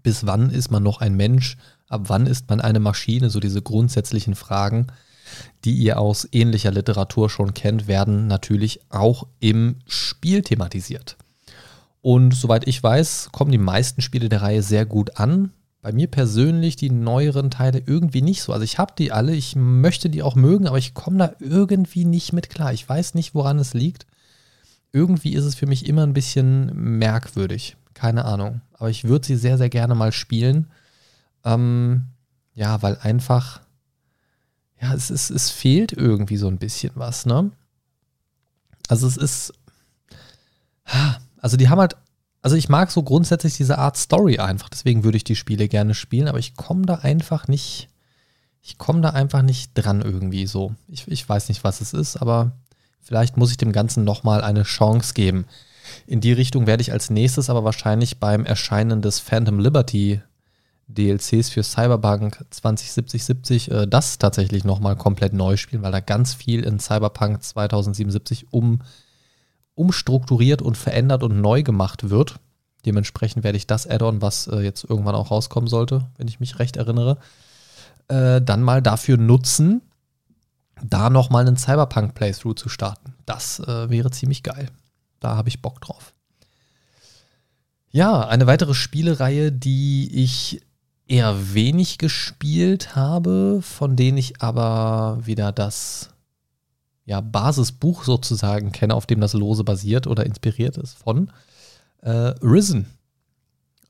Bis wann ist man noch ein Mensch ab wann ist man eine Maschine, so diese grundsätzlichen Fragen, die ihr aus ähnlicher Literatur schon kennt, werden natürlich auch im Spiel thematisiert. Und soweit ich weiß, kommen die meisten Spiele der Reihe sehr gut an. Bei mir persönlich die neueren Teile irgendwie nicht so. Also ich habe die alle, ich möchte die auch mögen, aber ich komme da irgendwie nicht mit klar. Ich weiß nicht, woran es liegt. Irgendwie ist es für mich immer ein bisschen merkwürdig. Keine Ahnung. Aber ich würde sie sehr, sehr gerne mal spielen. Ähm, ja, weil einfach, ja, es, ist, es fehlt irgendwie so ein bisschen was, ne? Also es ist, also die haben halt, also ich mag so grundsätzlich diese Art Story einfach, deswegen würde ich die Spiele gerne spielen, aber ich komme da einfach nicht, ich komme da einfach nicht dran irgendwie so. Ich, ich weiß nicht, was es ist, aber vielleicht muss ich dem Ganzen nochmal eine Chance geben. In die Richtung werde ich als nächstes aber wahrscheinlich beim Erscheinen des Phantom Liberty DLCs für Cyberpunk 2070 äh, das tatsächlich nochmal komplett neu spielen, weil da ganz viel in Cyberpunk 2077 um, umstrukturiert und verändert und neu gemacht wird. Dementsprechend werde ich das Add-on, was äh, jetzt irgendwann auch rauskommen sollte, wenn ich mich recht erinnere, äh, dann mal dafür nutzen, da nochmal einen Cyberpunk-Playthrough zu starten. Das äh, wäre ziemlich geil. Da habe ich Bock drauf. Ja, eine weitere Spielereihe, die ich eher wenig gespielt habe, von denen ich aber wieder das ja, Basisbuch sozusagen kenne, auf dem das Lose basiert oder inspiriert ist von äh, Risen.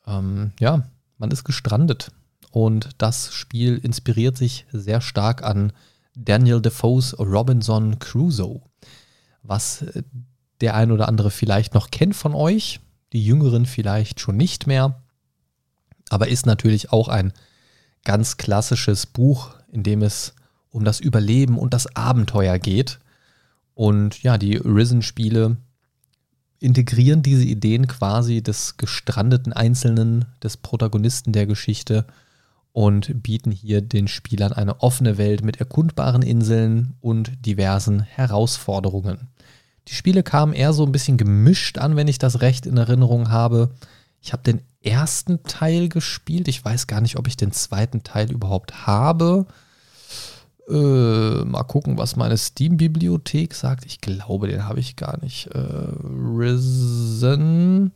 Ähm, ja, man ist gestrandet und das Spiel inspiriert sich sehr stark an Daniel Defoes Robinson Crusoe, was äh, der ein oder andere vielleicht noch kennt von euch, die Jüngeren vielleicht schon nicht mehr aber ist natürlich auch ein ganz klassisches Buch, in dem es um das Überleben und das Abenteuer geht. Und ja, die Risen-Spiele integrieren diese Ideen quasi des gestrandeten Einzelnen, des Protagonisten der Geschichte und bieten hier den Spielern eine offene Welt mit erkundbaren Inseln und diversen Herausforderungen. Die Spiele kamen eher so ein bisschen gemischt an, wenn ich das recht in Erinnerung habe. Ich habe den ersten Teil gespielt. Ich weiß gar nicht, ob ich den zweiten Teil überhaupt habe. Äh, mal gucken, was meine Steam-Bibliothek sagt. Ich glaube, den habe ich gar nicht. Äh, Risen.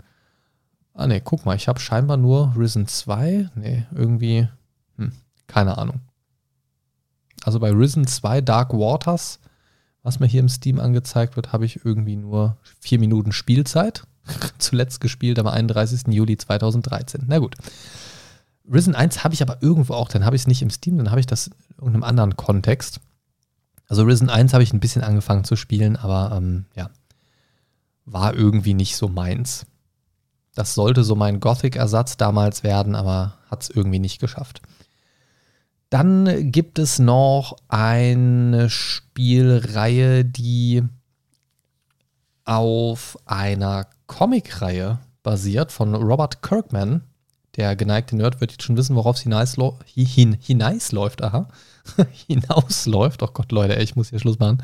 Ah, ne, guck mal, ich habe scheinbar nur Risen 2. Ne, irgendwie. Hm, keine Ahnung. Also bei Risen 2 Dark Waters, was mir hier im Steam angezeigt wird, habe ich irgendwie nur vier Minuten Spielzeit. Zuletzt gespielt am 31. Juli 2013. Na gut. Risen 1 habe ich aber irgendwo auch, dann habe ich es nicht im Steam, dann habe ich das in irgendeinem anderen Kontext. Also Risen 1 habe ich ein bisschen angefangen zu spielen, aber ähm, ja, war irgendwie nicht so meins. Das sollte so mein Gothic-Ersatz damals werden, aber hat es irgendwie nicht geschafft. Dann gibt es noch eine Spielreihe, die auf einer Comicreihe basiert von Robert Kirkman. Der geneigte Nerd wird jetzt schon wissen, worauf es hinausläuft. Hin, hinausläuft, aha. hinausläuft. Oh Gott, Leute, ich muss hier Schluss machen.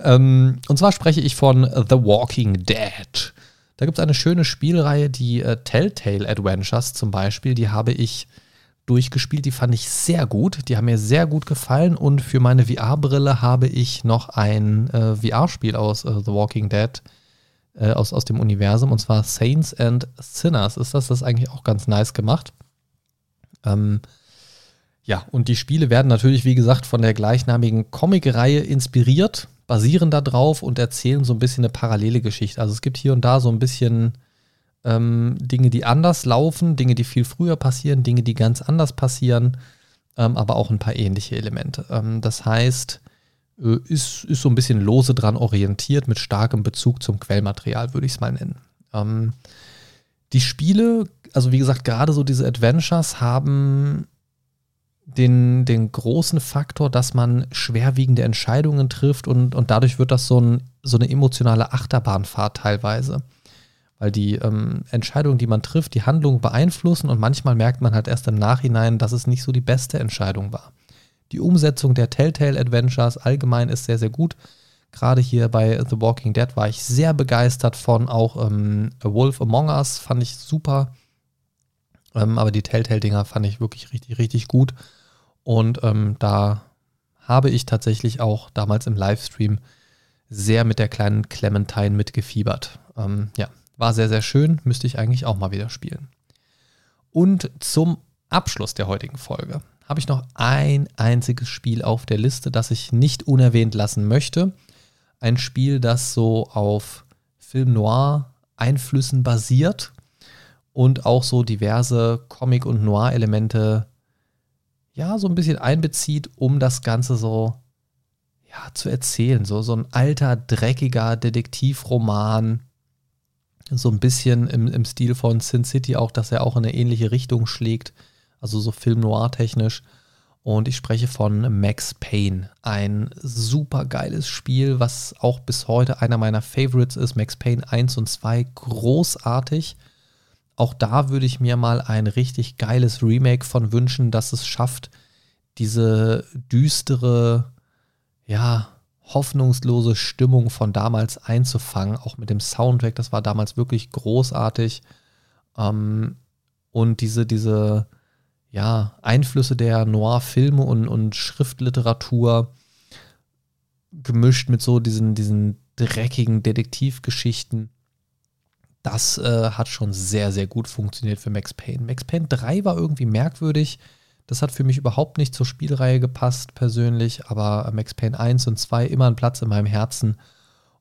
Ähm, und zwar spreche ich von The Walking Dead. Da gibt es eine schöne Spielreihe, die äh, Telltale Adventures zum Beispiel. Die habe ich durchgespielt. Die fand ich sehr gut. Die haben mir sehr gut gefallen. Und für meine VR-Brille habe ich noch ein äh, VR-Spiel aus äh, The Walking Dead äh, aus, aus dem Universum. Und zwar Saints and Sinners ist das. Das ist eigentlich auch ganz nice gemacht. Ähm, ja, und die Spiele werden natürlich, wie gesagt, von der gleichnamigen Comic-Reihe inspiriert basieren da drauf und erzählen so ein bisschen eine parallele Geschichte. Also es gibt hier und da so ein bisschen ähm, Dinge, die anders laufen, Dinge, die viel früher passieren, Dinge, die ganz anders passieren, ähm, aber auch ein paar ähnliche Elemente. Ähm, das heißt, äh, ist, ist so ein bisschen lose dran orientiert mit starkem Bezug zum Quellmaterial, würde ich es mal nennen. Ähm, die Spiele, also wie gesagt, gerade so diese Adventures haben den, den großen Faktor, dass man schwerwiegende Entscheidungen trifft und, und dadurch wird das so, ein, so eine emotionale Achterbahnfahrt teilweise. Weil die ähm, Entscheidungen, die man trifft, die Handlung beeinflussen und manchmal merkt man halt erst im Nachhinein, dass es nicht so die beste Entscheidung war. Die Umsetzung der Telltale Adventures allgemein ist sehr, sehr gut. Gerade hier bei The Walking Dead war ich sehr begeistert von. Auch ähm, A Wolf Among Us fand ich super. Ähm, aber die Telltale-Dinger fand ich wirklich richtig, richtig gut. Und ähm, da habe ich tatsächlich auch damals im Livestream sehr mit der kleinen Clementine mitgefiebert. Ähm, ja, war sehr, sehr schön. Müsste ich eigentlich auch mal wieder spielen. Und zum Abschluss der heutigen Folge habe ich noch ein einziges Spiel auf der Liste, das ich nicht unerwähnt lassen möchte. Ein Spiel, das so auf Film Noir Einflüssen basiert und auch so diverse Comic- und Noir-Elemente ja, so ein bisschen einbezieht, um das Ganze so ja, zu erzählen. So, so ein alter, dreckiger Detektivroman. So ein bisschen im, im Stil von Sin City auch, dass er auch in eine ähnliche Richtung schlägt. Also so Film noir-technisch. Und ich spreche von Max Payne. Ein super geiles Spiel, was auch bis heute einer meiner Favorites ist. Max Payne 1 und 2, großartig. Auch da würde ich mir mal ein richtig geiles Remake von wünschen, das es schafft, diese düstere, ja, hoffnungslose Stimmung von damals einzufangen, auch mit dem Soundtrack, das war damals wirklich großartig. Ähm, und diese, diese, ja, Einflüsse der Noir-Filme und, und Schriftliteratur gemischt mit so diesen, diesen dreckigen Detektivgeschichten das äh, hat schon sehr, sehr gut funktioniert für Max Payne. Max Payne 3 war irgendwie merkwürdig. Das hat für mich überhaupt nicht zur Spielreihe gepasst, persönlich, aber Max Payne 1 und 2 immer einen Platz in meinem Herzen.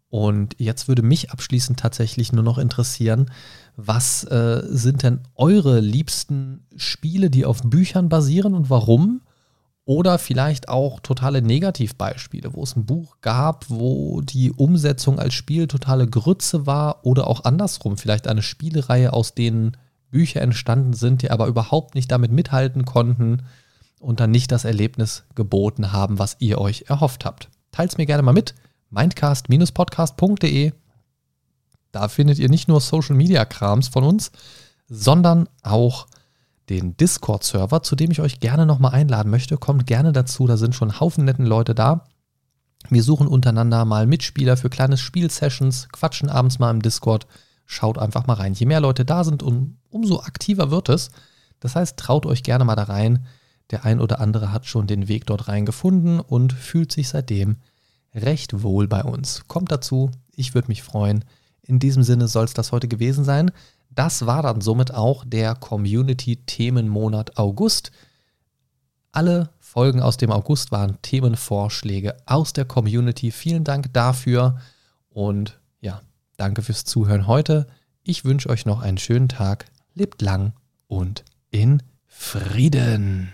Und jetzt würde mich abschließend tatsächlich nur noch interessieren, was äh, sind denn eure liebsten Spiele, die auf Büchern basieren und warum? Oder vielleicht auch totale Negativbeispiele, wo es ein Buch gab, wo die Umsetzung als Spiel totale Grütze war oder auch andersrum, vielleicht eine Spielereihe, aus denen Bücher entstanden sind, die aber überhaupt nicht damit mithalten konnten und dann nicht das Erlebnis geboten haben, was ihr euch erhofft habt. Teilt mir gerne mal mit. Mindcast-podcast.de. Da findet ihr nicht nur Social Media Krams von uns, sondern auch den Discord-Server, zu dem ich euch gerne nochmal einladen möchte. Kommt gerne dazu, da sind schon Haufen netten Leute da. Wir suchen untereinander mal Mitspieler für kleine Spielsessions, quatschen abends mal im Discord. Schaut einfach mal rein. Je mehr Leute da sind, um, umso aktiver wird es. Das heißt, traut euch gerne mal da rein. Der ein oder andere hat schon den Weg dort rein gefunden und fühlt sich seitdem recht wohl bei uns. Kommt dazu, ich würde mich freuen. In diesem Sinne soll es das heute gewesen sein. Das war dann somit auch der Community-Themenmonat August. Alle Folgen aus dem August waren Themenvorschläge aus der Community. Vielen Dank dafür und danke fürs Zuhören heute. Ich wünsche euch noch einen schönen Tag. Lebt lang und in Frieden.